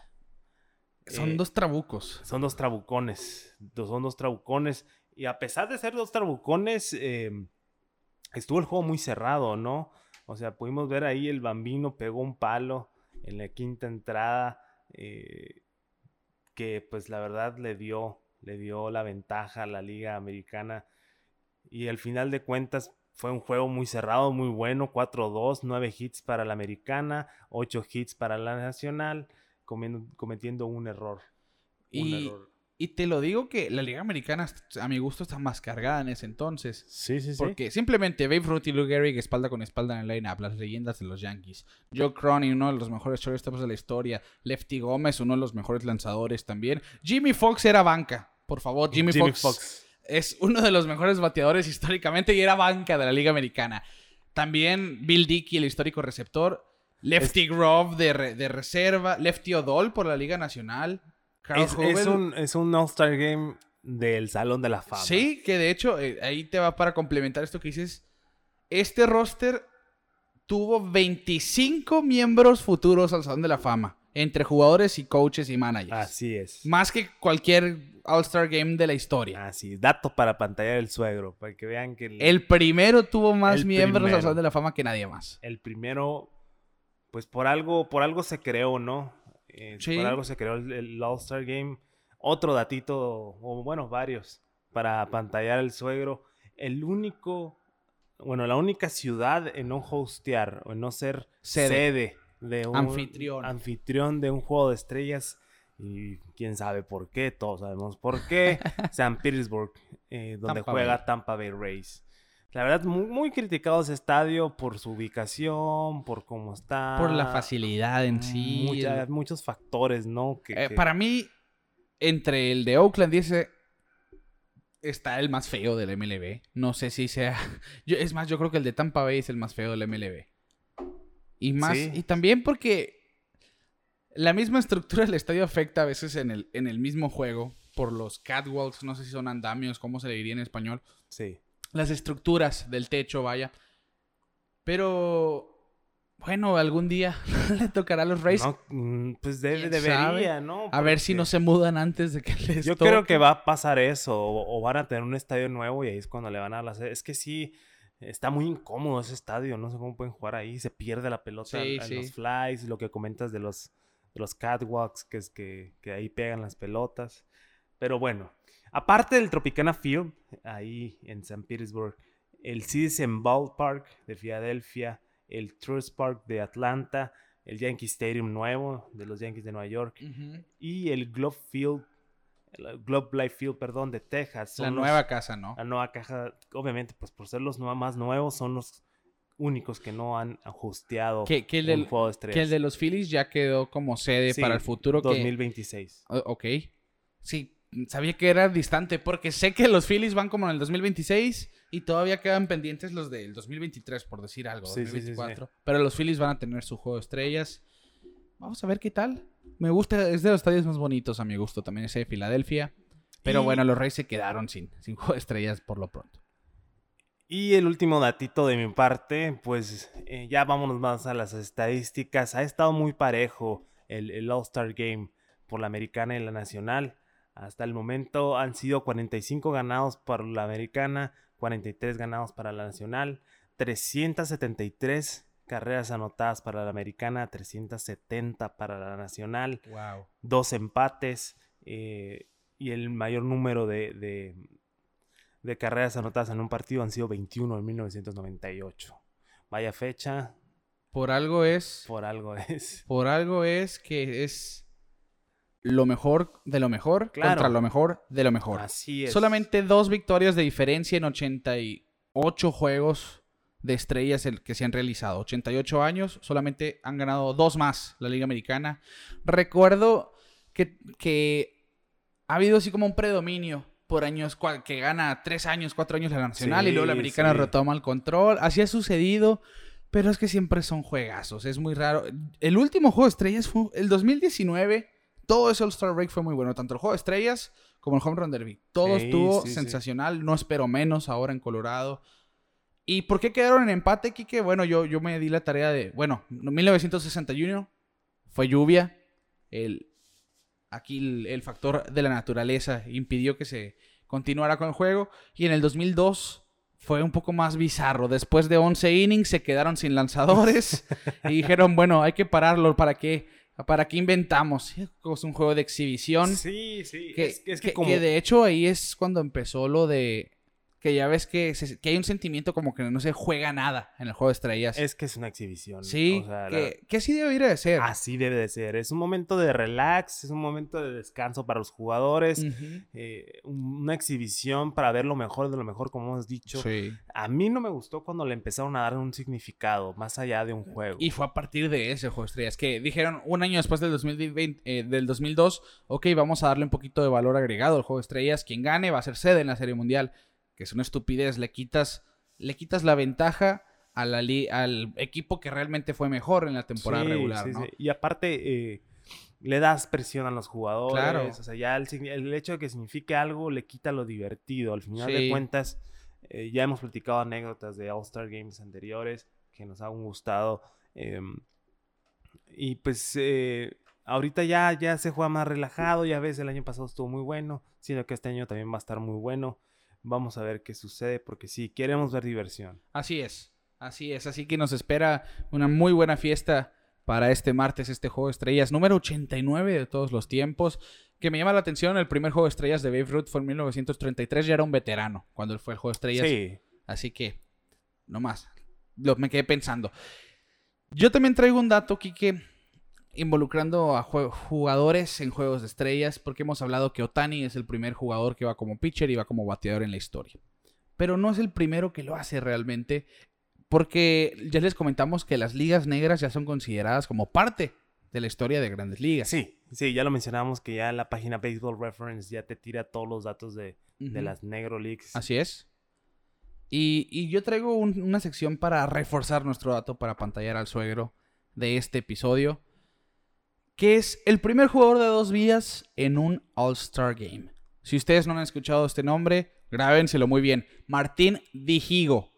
Son Eh, dos trabucos. son dos trabucones. dos- Son dos trabucones. Y a pesar de ser dos trabucones, eh, estuvo el juego muy cerrado, ¿no? O sea, pudimos ver ahí el bambino pegó un palo en la quinta entrada. eh, que pues la verdad le dio, le dio la ventaja a la liga americana. Y al final de cuentas fue un juego muy cerrado, muy bueno. 4-2, 9 hits para la americana, 8 hits para la nacional, comiendo- cometiendo un error. Un Y, error. y te lo digo que la Liga Americana, a mi gusto, está más cargada en ese entonces. Sí, sí, sí. Porque simplemente Babe Ruth y Lou Gehrig espalda con espalda en el line-up, las leyendas de los Yankees. Joe Cronin, uno de los mejores shortstops de la historia. Lefty Gómez, uno de los mejores lanzadores también. Jimmy Fox era banca. Por favor, Jimmy, Fox, es uno de los mejores bateadores históricamente y era banca de la Liga Americana. También Bill Dickey, el histórico receptor. Lefty Grove de, re- de reserva. Lefty O'Dol por la Liga Nacional. Carl Es, es un, es un All-Star Game del Salón de la Fama. Sí, que de hecho, eh, ahí te va para complementar esto que dices. Este roster tuvo 25 miembros futuros al Salón de la Fama, entre jugadores y coaches y managers. Así es. Más que cualquier All-Star Game de la historia. Así, dato para pantalla del suegro, para que vean que el, El primero tuvo más miembros primero. al Salón de la Fama que nadie más. el primero, pues por algo, por algo se creó, ¿no? Eh, Sí. Por algo se creó el, el All-Star Game. Otro datito, o bueno, varios, para pantallar el suegro. El único, bueno, la única ciudad en no hostear o en no ser Sede. de un Anfitrión. anfitrión de un juego de estrellas. Y quién sabe por qué, todos sabemos por qué. San Petersburg, eh, donde Tampa juega Bay. Tampa Bay Rays. La verdad, muy, muy criticado ese estadio por su ubicación, por cómo está. Por la facilidad en sí. Mucha- el- muchos factores, ¿no? Que, Eh, que- Para mí, entre el de Oakland y ese, está el más feo del MLB. No sé si sea. Yo, es más, yo creo que el de Tampa Bay es el más feo del MLB. Y más. Sí. Y también porque la misma estructura del estadio afecta a veces en el, en el mismo juego. Por los catwalks, no sé si son andamios, ¿cómo se le diría en español? Sí. Las estructuras del techo, vaya. Pero. Bueno, algún día le tocará a los Rays. No, mm, pues debe, ¿Quién debería, ¿no? a ver si no se mudan antes de que les Yo toque. creo que va a pasar eso, o, o van a tener un estadio nuevo y ahí es cuando le van a dar la sede. Es que sí, está muy incómodo ese estadio, no sé cómo pueden jugar ahí, se pierde la pelota Sí, en, en sí. los flies, lo que comentas de los, de los catwalks, que es que, que ahí pegan las pelotas. Pero bueno, aparte del Tropicana Field, ahí en San Petersburg, el Citizen Ballpark de Filadelfia, el Truist Park de Atlanta, el Yankee Stadium nuevo de los Yankees de Nueva York y el Globe Field, el Globe Life Field, perdón, de Texas. La los- nueva casa, ¿no? La nueva caja, obviamente, pues por ser los más nuevos, son los únicos que no han ajusteado Que, que el del- juego de estrellas. que el de los Phillies ya quedó como sede Sí, para el futuro. que- 2026. O- ok. Sí, sabía que era distante porque sé que los Phillies van como en el 2026 y todavía quedan pendientes los del 2023, por decir algo, Sí, sí, sí, sí. 2024. Pero los Phillies van a tener su juego de estrellas. Vamos a ver qué tal. Me gusta, es de los estadios más bonitos a mi gusto también ese de Filadelfia. Pero Y- bueno, los Reyes se quedaron sin, sin juego de estrellas por lo pronto. Y el último datito de mi parte, pues eh, ya vámonos más a las estadísticas. Ha estado muy parejo el, el All-Star Game por la americana y la nacional. Hasta el momento han sido 45 ganados para la americana, 43 ganados para la nacional, 373 carreras anotadas para la americana, 370 para la nacional Wow. dos empates eh, y el mayor número de, de- de carreras anotadas en un partido han sido 21 en 1998. Vaya fecha, Por algo es. por algo es. Por algo es que es lo mejor de lo mejor Claro. contra lo mejor de lo mejor. Así es. Solamente dos victorias de diferencia en 88 juegos de estrellas el- que se han realizado. 88 años, solamente han ganado dos más la Liga Americana. Recuerdo que, que ha habido así como un predominio por años, que gana tres años, cuatro años la nacional y luego la americana sí. retoma el control. Así ha sucedido, pero es que siempre son juegazos, es muy raro. El último juego de estrellas fue el 2019. Todo ese All-Star Break fue muy bueno, tanto el juego de estrellas como el Home Run Derby. Todo Sí, estuvo sí, sí. sensacional, no espero menos ahora en Colorado. ¿Y por qué quedaron en empate, Kike? Bueno, yo, yo me di la tarea de, bueno, 1961 fue lluvia. El, aquí el, el factor de la naturaleza impidió que se continuara con el juego. Y en el 2002 fue un poco más bizarro. Después de 11 innings se quedaron sin lanzadores y dijeron, bueno, hay que pararlo. ¿Para qué? ¿Para qué inventamos? Es un juego de exhibición. Sí, sí. Que, es, es que, que- como... que de hecho ahí es cuando empezó lo de que ya ves que, se- que hay un sentimiento como que no se juega nada en el juego de estrellas. Es que es una exhibición. sí, o sea, la- que, que así debería de ser. Así debe de ser. Es un momento de relax, es un momento de descanso para los jugadores. Eh, una exhibición para ver lo mejor de lo mejor, como hemos dicho. Sí. A mí no me gustó cuando le empezaron a dar un significado más allá de un juego. Y fue a partir de ese juego de estrellas que dijeron un año después del 2020, eh, del 2002, ok, vamos a darle un poquito de valor agregado al juego de estrellas. Quien gane va a ser sede en la Serie Mundial, que es una estupidez. Le quitas, le quitas la ventaja a la li- al equipo que realmente fue mejor en la temporada Sí, regular, sí, ¿no? sí. Y aparte, eh, le das presión a los jugadores. Claro. O sea, ya el, hecho de que signifique algo le quita lo divertido. Al final de cuentas, eh, ya hemos platicado anécdotas de All-Star Games anteriores que nos han gustado. em, y pues eh, ahorita ya, ya se juega más relajado. Ya ves, el año pasado estuvo muy bueno. Sino que este año también va a estar muy bueno. Vamos a ver qué sucede porque sí, queremos ver diversión. Así es, así es. Así que nos espera una muy buena fiesta para este martes, este juego de estrellas número 89 de todos los tiempos. Que me llama la atención, el primer juego de estrellas de Babe Ruth fue en 1933, ya era un veterano cuando él fue el juego de estrellas. Sí, Así que Nomás. Lo, me quedé pensando. Yo también traigo un dato, Kike, involucrando a jugadores en juegos de estrellas, porque hemos hablado que Otani es el primer jugador que va como pitcher y va como bateador en la historia. Pero no es el primero que lo hace realmente, porque ya les comentamos que las ligas negras ya son consideradas como parte de la historia de grandes ligas. Sí, sí, ya lo mencionamos que ya la página Baseball Reference ya te tira todos los datos de, las Negro Leagues. Así es. Y, yo traigo una sección para reforzar nuestro dato para pantallar al suegro de este episodio que es el primer jugador de dos vías en un All-Star Game. Si ustedes no han escuchado este nombre, grábenselo muy bien. Martín Dijigo,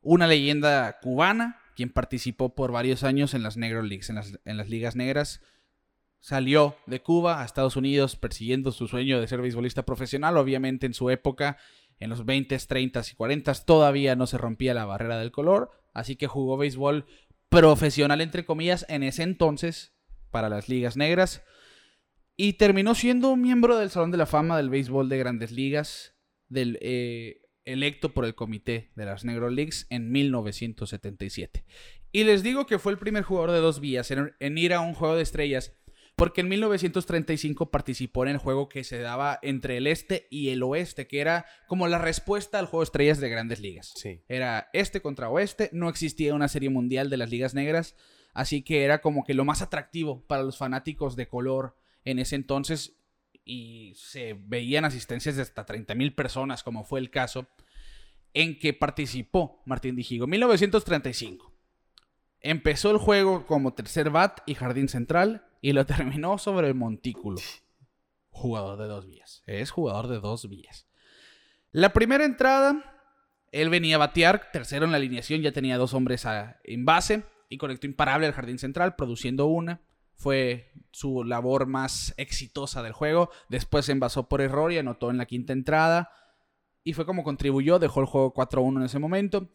una leyenda cubana, quien participó por varios años en las Negro Leagues, en las, en las ligas negras. Salió de Cuba a Estados Unidos persiguiendo su sueño de ser beisbolista profesional. Obviamente en su época, en los 20s, 30s y 40s, todavía no se rompía la barrera del color. Así que jugó béisbol profesional, entre comillas, en ese entonces para las ligas negras y terminó siendo miembro del Salón de la Fama del Béisbol de Grandes Ligas, del, eh, electo por el comité de las Negro Leagues en 1977. Y les digo que fue el primer jugador de dos vías en, ir a un juego de estrellas, porque en 1935 participó en el juego que se daba entre el este y el oeste, que era como la respuesta al juego de estrellas de grandes ligas. Sí. Era este contra oeste, no existía una serie mundial de las ligas negras, Así que era como que lo más atractivo para los fanáticos de color en ese entonces. Y se veían asistencias de hasta 30.000 personas, como fue el caso en que participó Martín Dijigo. 1935. Empezó el juego como tercer bat y jardín central y lo terminó sobre el montículo. Jugador de dos vías. Es jugador de dos vías. La primera entrada, él venía a batear, tercero en la alineación, ya tenía dos hombres en base y conectó imparable al jardín central, produciendo una. Fue su labor más exitosa del juego. Después se envasó por error y anotó en la quinta entrada. Y fue como contribuyó, dejó el juego 4-1 en ese momento.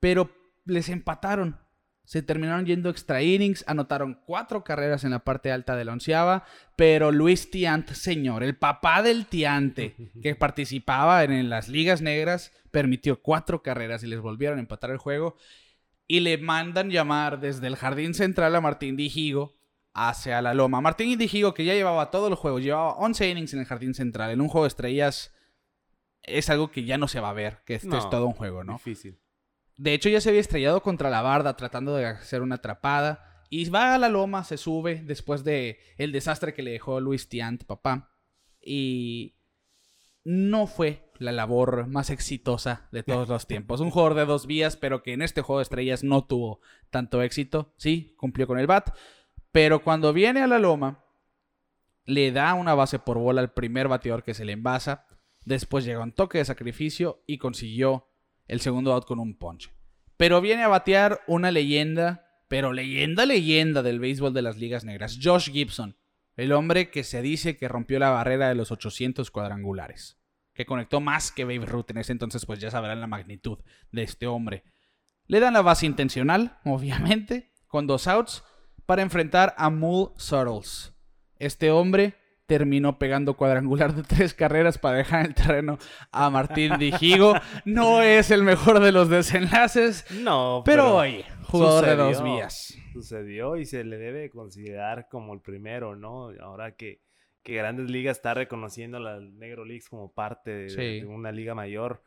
Pero les empataron. Se terminaron yendo extra innings, anotaron cuatro carreras en la parte alta de la onceava, pero Luis Tiant, señor, el papá del Tiante, que participaba en las ligas negras, permitió cuatro carreras y les volvieron a empatar el juego y le mandan llamar desde el jardín central a Martín Dijigo hacia la loma. Martín Dijigo, que ya llevaba todo el juego, llevaba 11 innings en el jardín central, en un juego de estrellas, es algo que ya no se va a ver, que esto es todo un juego, ¿no? Difícil. De hecho, ya se había estrellado contra la barda tratando de hacer una atrapada. Y va a la loma, se sube después de el desastre que le dejó Luis Tiant, papá. Y no fue la labor más exitosa de todos los tiempos. Un jugador de dos vías, pero que en este juego de estrellas no tuvo tanto éxito. Sí, cumplió con el bat. Pero cuando viene a la loma, le da una base por bola al primer bateador que se le envasa. Después llega un toque de sacrificio y consiguió el segundo out con un ponche. Pero viene a batear una leyenda, pero leyenda, leyenda del béisbol de las ligas negras. Josh Gibson, el hombre que se dice que rompió la barrera de los 800 cuadrangulares que conectó más que Babe Ruth en ese entonces, pues ya sabrán la magnitud de este hombre. Le dan la base intencional, obviamente, con dos outs, para enfrentar a Mull Suttles. Este hombre terminó pegando cuadrangular de tres carreras para dejar el terreno a Martín Dijigo. No es el mejor de los desenlaces. No, pero, hoy, jugador de dos vías. Sucedió y se le debe considerar como el primero, ¿no? Ahora que que Grandes Ligas está reconociendo a las Negro Leagues como parte de, una liga mayor.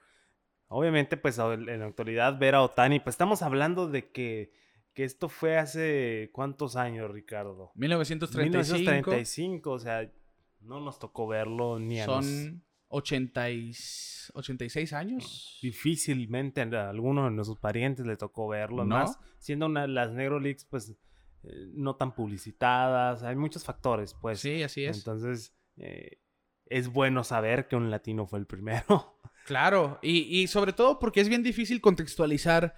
Obviamente, pues en la actualidad ver a Otani, pues estamos hablando de que, que esto fue hace cuántos años, Ricardo? 1935. 1935, o sea, no nos tocó verlo ni a Son 86 años. Difícilmente a alguno de nuestros parientes le tocó verlo, ¿No? más siendo una, las Negro Leagues, pues eh, no tan publicitadas, hay muchos factores, pues. Sí, así es. Entonces, eh, es bueno saber que un latino fue el primero. Claro, y, sobre todo porque es bien difícil contextualizar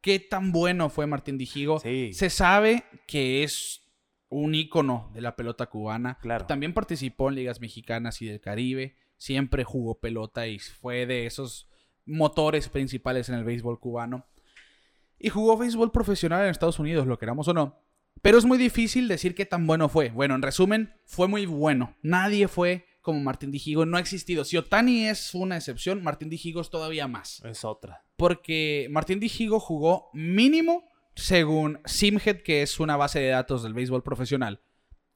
qué tan bueno fue Martín Dijigo. Sí. Se sabe que es un ícono de la pelota cubana. Claro. También participó en ligas mexicanas y del Caribe. Siempre jugó pelota y fue de esos motores principales en el béisbol cubano. Y jugó béisbol profesional en Estados Unidos, lo queramos o no. Pero es muy difícil decir qué tan bueno fue. Bueno, en resumen, fue muy bueno. Nadie fue como Martín Dijigo no ha existido. Si Otani es una excepción, Martín Dijigo es todavía más. Es otra. Porque Martín Dijigo jugó mínimo, según Simhead, que es una base de datos del béisbol profesional.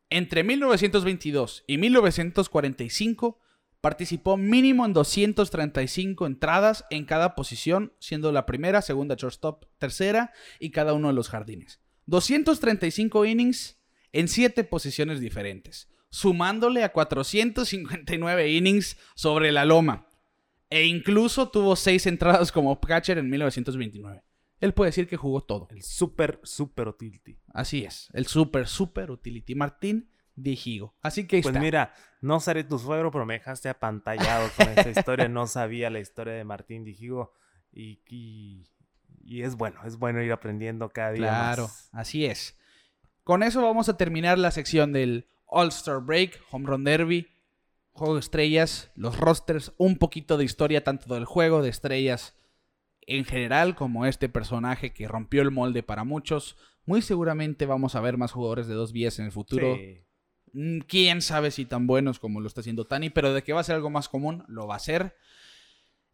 Entre 1922 y 1945 participó mínimo en 235 entradas en cada posición, siendo la primera, segunda shortstop, tercera y cada uno de los jardines. 235 innings en 7 posiciones diferentes, sumándole a 459 innings sobre la loma. E incluso tuvo 6 entradas como catcher en 1929. Él puede decir que jugó todo. El super, super utility. Así es, el super, super utility. Martín Dijigo. Así que ahí Pues está. mira, no seré tu suegro, pero me dejaste apantallado con esta historia. No sabía la historia de Martín Dijigo. Y, y, y es bueno, es bueno ir aprendiendo cada día Claro, más. así es. Con eso vamos a terminar la sección del All-Star Break, Home Run Derby, Juego de Estrellas, los rosters, un poquito de historia tanto del juego de estrellas en general como este personaje que rompió el molde para muchos. Muy seguramente vamos a ver más jugadores de dos vías en el futuro. Sí. Mm, Quién sabe si tan buenos como lo está haciendo Tani, pero de que va a ser algo más común, lo va a ser.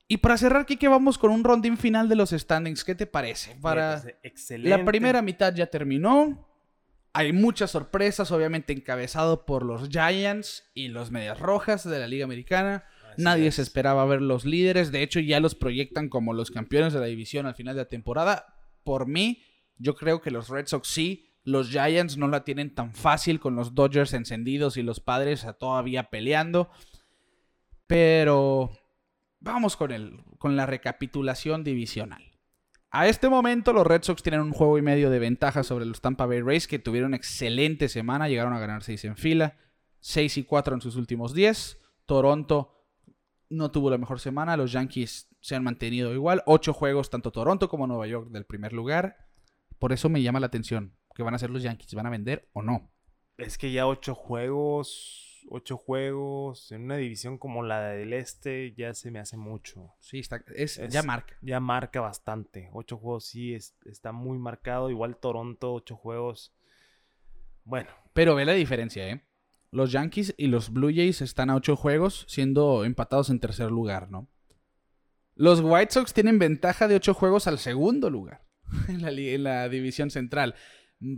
Y para cerrar, Kike, vamos con un rondín final de los standings. ¿Qué te parece? Para... Excelente. La primera mitad ya terminó. Hay muchas sorpresas, obviamente encabezado por los Giants y los Medias Rojas de la Liga Americana. Así Nadie es. se esperaba ver los líderes. De hecho, ya los proyectan como los campeones de la división al final de la temporada. Por mí, yo creo que los Red Sox sí. Los Giants no la tienen tan fácil con los Dodgers encendidos y los padres todavía peleando. Pero vamos con, el, con la recapitulación divisional. A este momento los Red Sox tienen un juego y medio de ventaja sobre los Tampa Bay Rays que tuvieron excelente semana, llegaron a ganar 6 en fila, 6 y 4 en sus últimos 10. Toronto no tuvo la mejor semana, los Yankees se han mantenido igual, 8 juegos tanto Toronto como Nueva York del primer lugar. Por eso me llama la atención que van a hacer los Yankees, van a vender o no. Es que ya ocho juegos, ocho juegos en una división como la del este ya se me hace mucho. Sí, está, es, Es- ya marca. Ya marca bastante. Ocho juegos sí es- está muy marcado. Igual Toronto, ocho juegos. Bueno, Pero ve la diferencia, ¿eh? Los Yankees y los Blue Jays están a 8 juegos, siendo empatados en tercer lugar, ¿no? Los White Sox tienen ventaja de 8 juegos al segundo lugar en la, li- en la división central.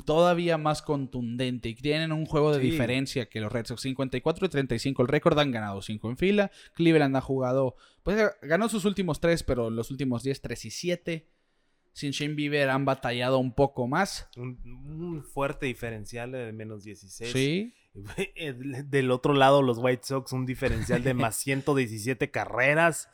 Todavía más contundente. Y tienen un juego de Sí. diferencia que los Red Sox 54 y 35. El récord han ganado 5 en fila. Cleveland ha jugado, pues eh, ganó sus últimos 3, pero los últimos 10, 3 y 7. Sin Shane Bieber han batallado un poco más. un, un fuerte diferencial de menos 16. Sí. Del otro lado, los White Sox, un diferencial de más 117 carreras.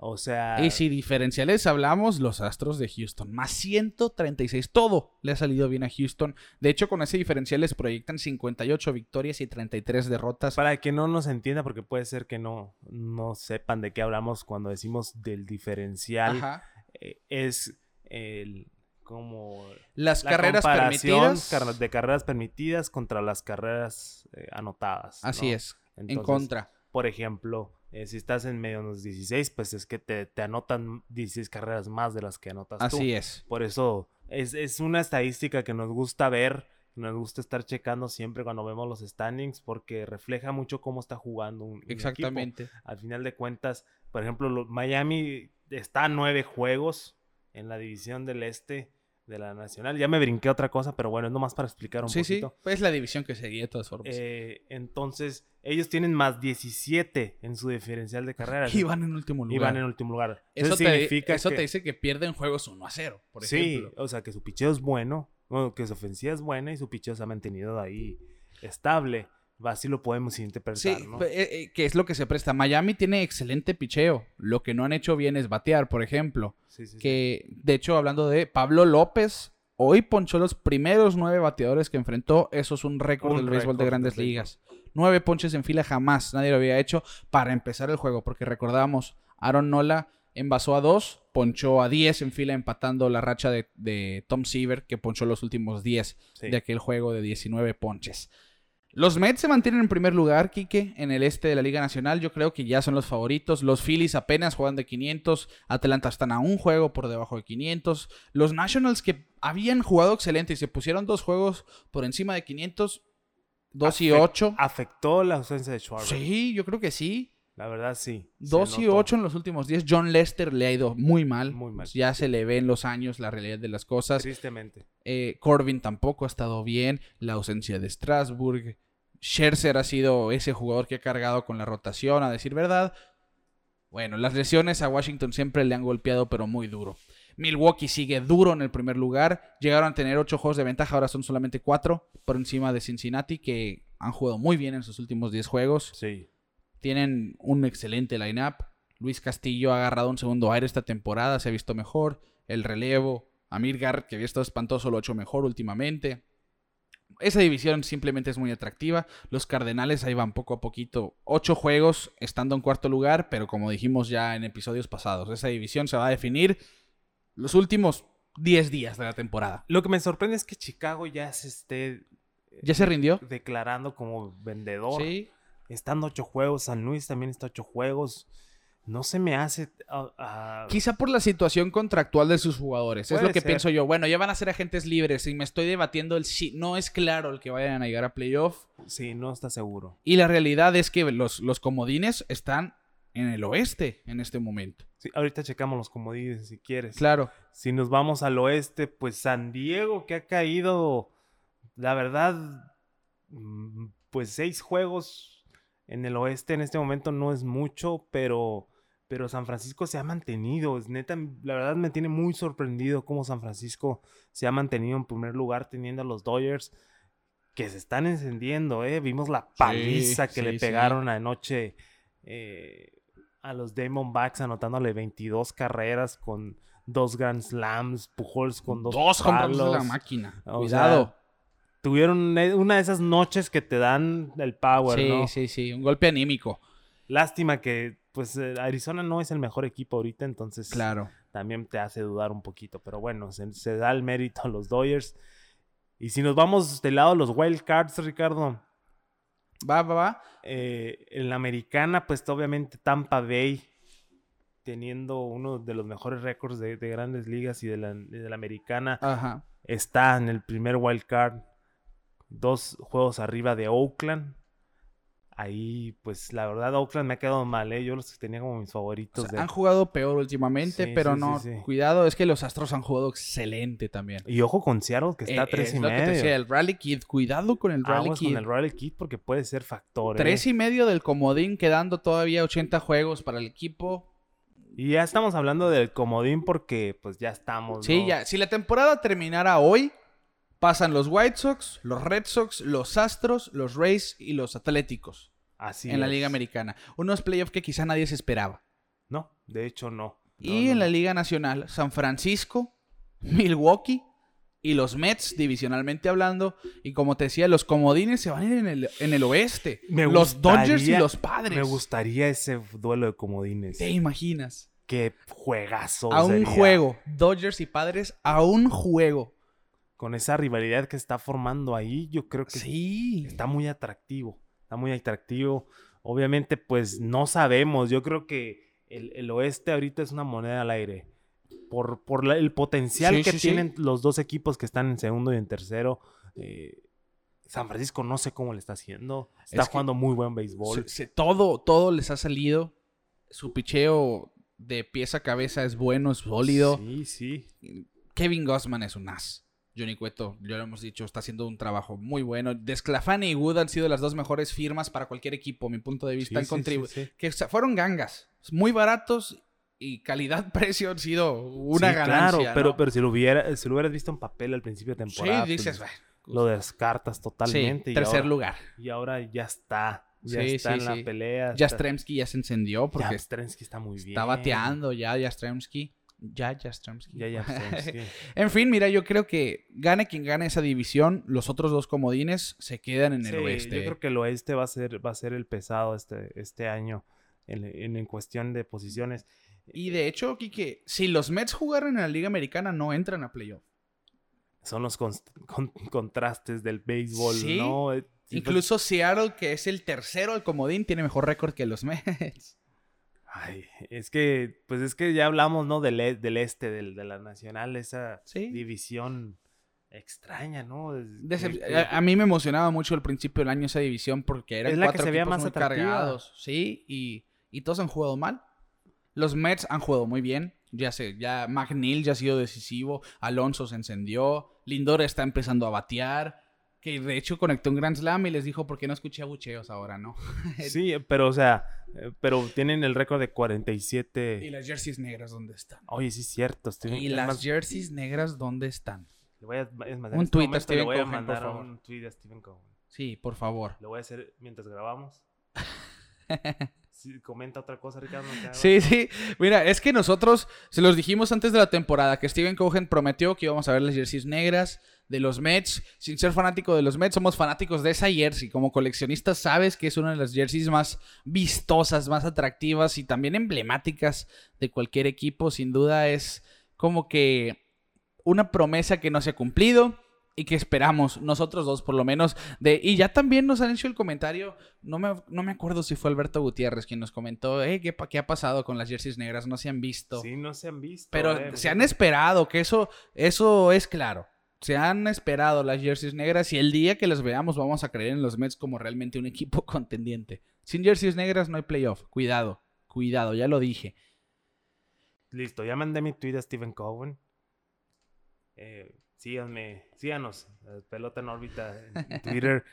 O sea, Y si diferenciales hablamos, los Astros de Houston, más 136. Todo le ha salido bien a Houston. De hecho, con ese diferencial les proyectan 58 victorias y 33 derrotas. para que no nos entienda, porque puede ser que no, no sepan de qué hablamos cuando decimos del diferencial, Ajá. eh, es el como Las la carreras permitidas. car- de carreras permitidas contra las carreras eh, anotadas. Así ¿no? es, en contra. Por ejemplo, eh, si estás en menos 16, pues es que te, te anotan 16 carreras más de las que anotas tú. Así es. Por eso es, es una estadística que nos gusta ver, nos gusta estar checando siempre cuando vemos los standings, porque refleja mucho cómo está jugando un, un equipo. Exactamente. Al final de cuentas, por ejemplo, lo- Miami está a nueve juegos en la división del este de la nacional. Ya me brinqué otra cosa, pero bueno, es nomás para explicar un Sí, sí. poquito. Es la división que seguía de todas formas. Eh, entonces, ellos tienen más 17 en su diferencial de carreras. y van en último Y lugar. van en último lugar. Eso, Eso te, significa eso que, te dice que pierden juegos 1 a 0, por sí, ejemplo. o sea, que su picheo es bueno, bueno, que su ofensiva es buena y su picheo se ha mantenido ahí estable. Así lo podemos Sí, interpretar, ¿no? eh, eh, que es lo que se presta. Miami tiene excelente picheo. Lo que no han hecho bien es batear, por ejemplo. Sí, sí, que de hecho hablando de Pablo López, hoy ponchó los primeros nueve bateadores que enfrentó, eso es un récord Un del béisbol de grandes ligas. Nueve ponches en fila jamás, nadie lo había hecho para empezar el juego, porque recordamos, Aaron Nola envasó a dos, ponchó a 10 en fila empatando la racha de, de Tom Seaver, que ponchó los últimos 10 Sí. de aquel juego de 19 ponches. Los Mets se mantienen en primer lugar, Quique, en el este de la Liga Nacional. Yo creo que ya son los favoritos. Los Phillies apenas juegan de 500. Atlanta están a un juego por debajo de 500. Los Nationals que habían jugado excelente y se pusieron dos juegos por encima de 500. 2 y Afec- 8. Afectó la ausencia de Schwarber. Sí, yo creo que sí. La verdad, sí. se 2 y notó. 8 en los últimos 10. John Lester le ha ido muy mal. Muy mal. Ya se le ve en los años la realidad de las cosas. Tristemente. Eh, Corbin tampoco ha estado bien. La ausencia de Strasburg. Scherzer ha sido ese jugador que ha cargado con la rotación, a decir verdad. Bueno, las lesiones a Washington siempre le han golpeado, pero muy duro. Milwaukee sigue duro en el primer lugar. Llegaron a tener 8 juegos de ventaja, ahora son solamente 4 por encima de Cincinnati, que han jugado muy bien en sus últimos 10 juegos. Sí. Tienen un excelente lineup. Luis Castillo ha agarrado un segundo aire esta temporada, se ha visto mejor. El relevo. Amir Garrett, que había estado espantoso, lo ha hecho mejor últimamente. Esa división simplemente es muy atractiva. Los Cardenales ahí van poco a poquito. Ocho juegos estando en cuarto lugar, pero como dijimos ya en episodios pasados, esa división se va a definir los últimos 10 días de la temporada. Lo que me sorprende es que Chicago ya se esté ¿Ya se rindió? declarando como vendedor. Sí. Estando ocho juegos, San Luis también está ocho juegos. No se me hace. ah, ah, Quizá por la situación contractual de sus jugadores. es lo que ser. pienso yo. Bueno, ya van a ser agentes libres y me estoy debatiendo el si no es claro el que vayan a llegar a playoff. sí, no está seguro. Y la realidad es que los, los comodines están en el oeste en este momento. Sí, ahorita checamos los comodines si quieres. Claro. Si nos vamos al oeste, pues San Diego que ha caído, la verdad, mm, pues seis juegos en el oeste en este momento no es mucho, pero, pero San Francisco se ha mantenido. Es neta, la verdad me tiene muy sorprendido cómo San Francisco se ha mantenido en primer lugar teniendo a los Dodgers que se están encendiendo, ¿eh? Vimos la paliza que sí, le sí. pegaron anoche eh, a los Diamondbacks anotándole 22 carreras con dos Grand Slams, Pujols con dos, Dos de la palos. máquina. O Cuidado. sea, tuvieron una de esas noches que te dan el power, sí, ¿no? sí, sí. Un golpe anímico. Lástima que pues eh, Arizona no es el mejor equipo ahorita, entonces Claro. también te hace dudar un poquito, pero bueno, se, se da el mérito a los Dodgers. Y si nos vamos del lado de los wild cards, Ricardo, Va, va, va. eh, en la americana, pues obviamente Tampa Bay teniendo uno de los mejores récords de, de grandes ligas y de la, de la americana, Ajá. está en el primer wild card, dos juegos arriba de Oakland. Ahí, pues la verdad, Oakland me ha quedado mal, ¿eh? Yo los tenía como mis O favoritos. sea, de- han jugado peor últimamente, Sí, pero sí, no. sí. Cuidado, es que los Astros han jugado excelente también. Y ojo con Seattle, que está Eh, a tres es y lo que te medio. decía, el Rally Kid. Cuidado con el Rally Aguas Kid. con el Rally Kid porque puede ser factor. ¿eh? Tres y medio del comodín, quedando todavía 80 juegos para el equipo. Y ya estamos hablando del comodín porque pues ya estamos. Sí, ¿no? ya. Si la temporada terminara hoy, pasan los White Sox, los Red Sox, los Astros, los Rays y los Atléticos Así en la. Liga Americana. Unos playoffs que quizá nadie se esperaba. No, de hecho no. No, y no, en la. Liga Nacional, San Francisco, Milwaukee y los Mets, divisionalmente hablando. Y como te decía, los comodines se van a ir en el, en el oeste. Me los Dodgers y los Padres. Me gustaría ese duelo de comodines. ¿Te imaginas? Qué juegazo. A un sería. juego. Dodgers y Padres a un juego. Con esa rivalidad que está formando ahí, yo creo que Sí. está muy atractivo. Está muy atractivo. Obviamente, pues no sabemos. Yo creo que el, el oeste ahorita es una moneda al aire. Por, por la- el potencial Sí, que sí, tienen los dos equipos que están en segundo y en tercero. eh, San Francisco no sé cómo le está haciendo. Está Es jugando muy buen béisbol. Se- se- todo, todo les ha salido. Su picheo de pies a cabeza es bueno, es sólido. Sí, sí. Kevin Gossman es un as. Johnny Cueto, ya lo hemos dicho, está haciendo un trabajo muy bueno. Desclafani y Wood han sido las dos mejores firmas para cualquier equipo, mi punto de vista. Sí, han sí. Que fueron gangas, muy baratos y calidad-precio han sido una ganancia. Claro, pero, ¿no? pero si lo, hubiera, si lo hubieras visto en papel al principio de temporada, sí, dices, pues, bueno, lo descartas totalmente. y tercer ahora- lugar. Y ahora ya está. Ya Sí, está sí, en la sí. pelea. Jastremski ya se encendió porque Jastremski está muy bien. está bateando ya Jastremski. Ya Jastremski. Ya, ya. Jastremski. En fin, mira, yo creo que gane quien gane esa división, los otros dos comodines se quedan en el oeste. Yo creo que el oeste va a ser, va a ser el pesado este, este año en, en- en cuestión de posiciones. Y de hecho, Kike, si los Mets jugaran en la Liga Americana, no entran a playoff. Son los con- contrastes del béisbol, Sí, ¿no? Eh, pues- Incluso Seattle, que es el tercero al comodín, tiene mejor récord que los Mets. Ay, es que, pues es que ya hablamos, ¿no? Del, e- del este, del, de la nacional, esa Sí. división extraña, ¿no? Decep- a, a mí me emocionaba mucho al principio del año esa división porque eran Es la que cuatro se veía equipos más muy cargados. Sí, y, y todos han jugado mal. Los Mets han jugado muy bien. Ya sé, ya McNeil ya ha sido decisivo. Alonso se encendió. Lindor está empezando a batear. Que de hecho conectó un Grand Slam y les dijo, ¿por qué no escuché abucheos ahora, no? Sí, pero o sea, eh, pero tienen el récord de Y 47. las jerseys negras, ¿dónde están? Oye, sí es cierto. estoy- Y las más, jerseys negras, ¿dónde están? le voy a, es más, Un este a Stephen le voy a Cohen, por mandar favor. un tweet a Stephen Cohen. Sí, por favor. Lo voy a hacer mientras grabamos. Comenta otra cosa, Ricardo. Sí, sí. Mira, es que nosotros se los dijimos antes de la temporada que Steven Cohen prometió que íbamos a ver las jerseys negras de los Mets. Sin ser fanático de los Mets, somos fanáticos de esa jersey. Como coleccionistas sabes que es una de las jerseys más vistosas, más atractivas y también emblemáticas de cualquier equipo. Sin duda es como que una promesa que no se ha cumplido y que esperamos, nosotros dos por lo menos, de... Y ya también nos han hecho el comentario, no me, no me acuerdo si fue Alberto Gutiérrez quien nos comentó, eh, ¿qué, qué ha pasado con las jerseys negras? No se han visto. Sí, no se han visto. Pero eh, se han esperado, que eso, eso es claro. Se han esperado las jerseys negras y el día que las veamos vamos a creer en los Mets como realmente un equipo contendiente. Sin jerseys negras no hay playoff. Cuidado, cuidado, ya lo dije. Listo, ya mandé mi tweet a Stephen Cohen. Eh, síganme, síganos, eh, Pelota en órbita en, Twitter.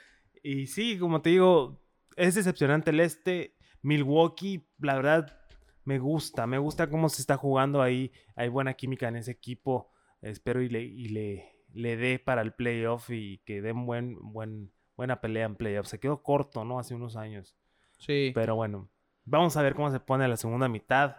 y sí, como te digo, es decepcionante el este. Milwaukee, la verdad, me gusta, me gusta cómo se está jugando ahí. Hay buena química en ese equipo. Espero y le, y le, le dé para el playoff y que den buen, buen, buena pelea en playoff. Se quedó corto, ¿no? Hace unos años. Sí. Pero bueno, vamos a ver cómo se pone la segunda mitad.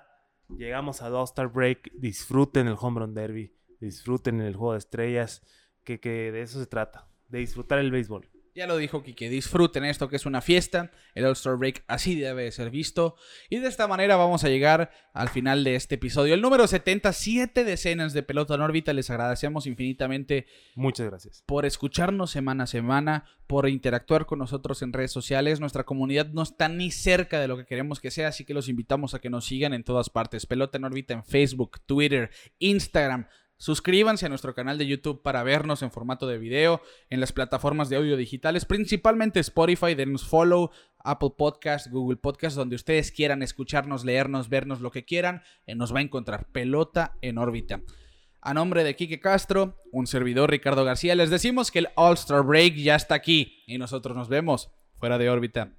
Llegamos a All-Star Break. Disfruten el Home Run Derby. Disfruten el juego de estrellas. Que, que de eso se trata. De disfrutar el béisbol. Ya lo dijo Kike, disfruten esto que es una fiesta, el All-Star Break así debe de ser visto. Y de esta manera vamos a llegar al final de este episodio. El número 77 decenas de pelota en órbita, les agradecemos infinitamente Muchas gracias. por escucharnos semana a semana, por interactuar con nosotros en redes sociales. Nuestra comunidad no está ni cerca de lo que queremos que sea, así que los invitamos a que nos sigan en todas partes. Pelota en órbita en Facebook, Twitter, Instagram. Suscríbanse a nuestro canal de YouTube para vernos en formato de video en las plataformas de audio digitales, principalmente Spotify, denos follow, Apple Podcast, Google Podcast, donde ustedes quieran escucharnos, leernos, vernos, lo que quieran, eh, nos va a encontrar pelota en órbita. A nombre de Quique Castro, un servidor Ricardo García, les decimos que el All-Star Break ya está aquí y nosotros nos vemos fuera de órbita.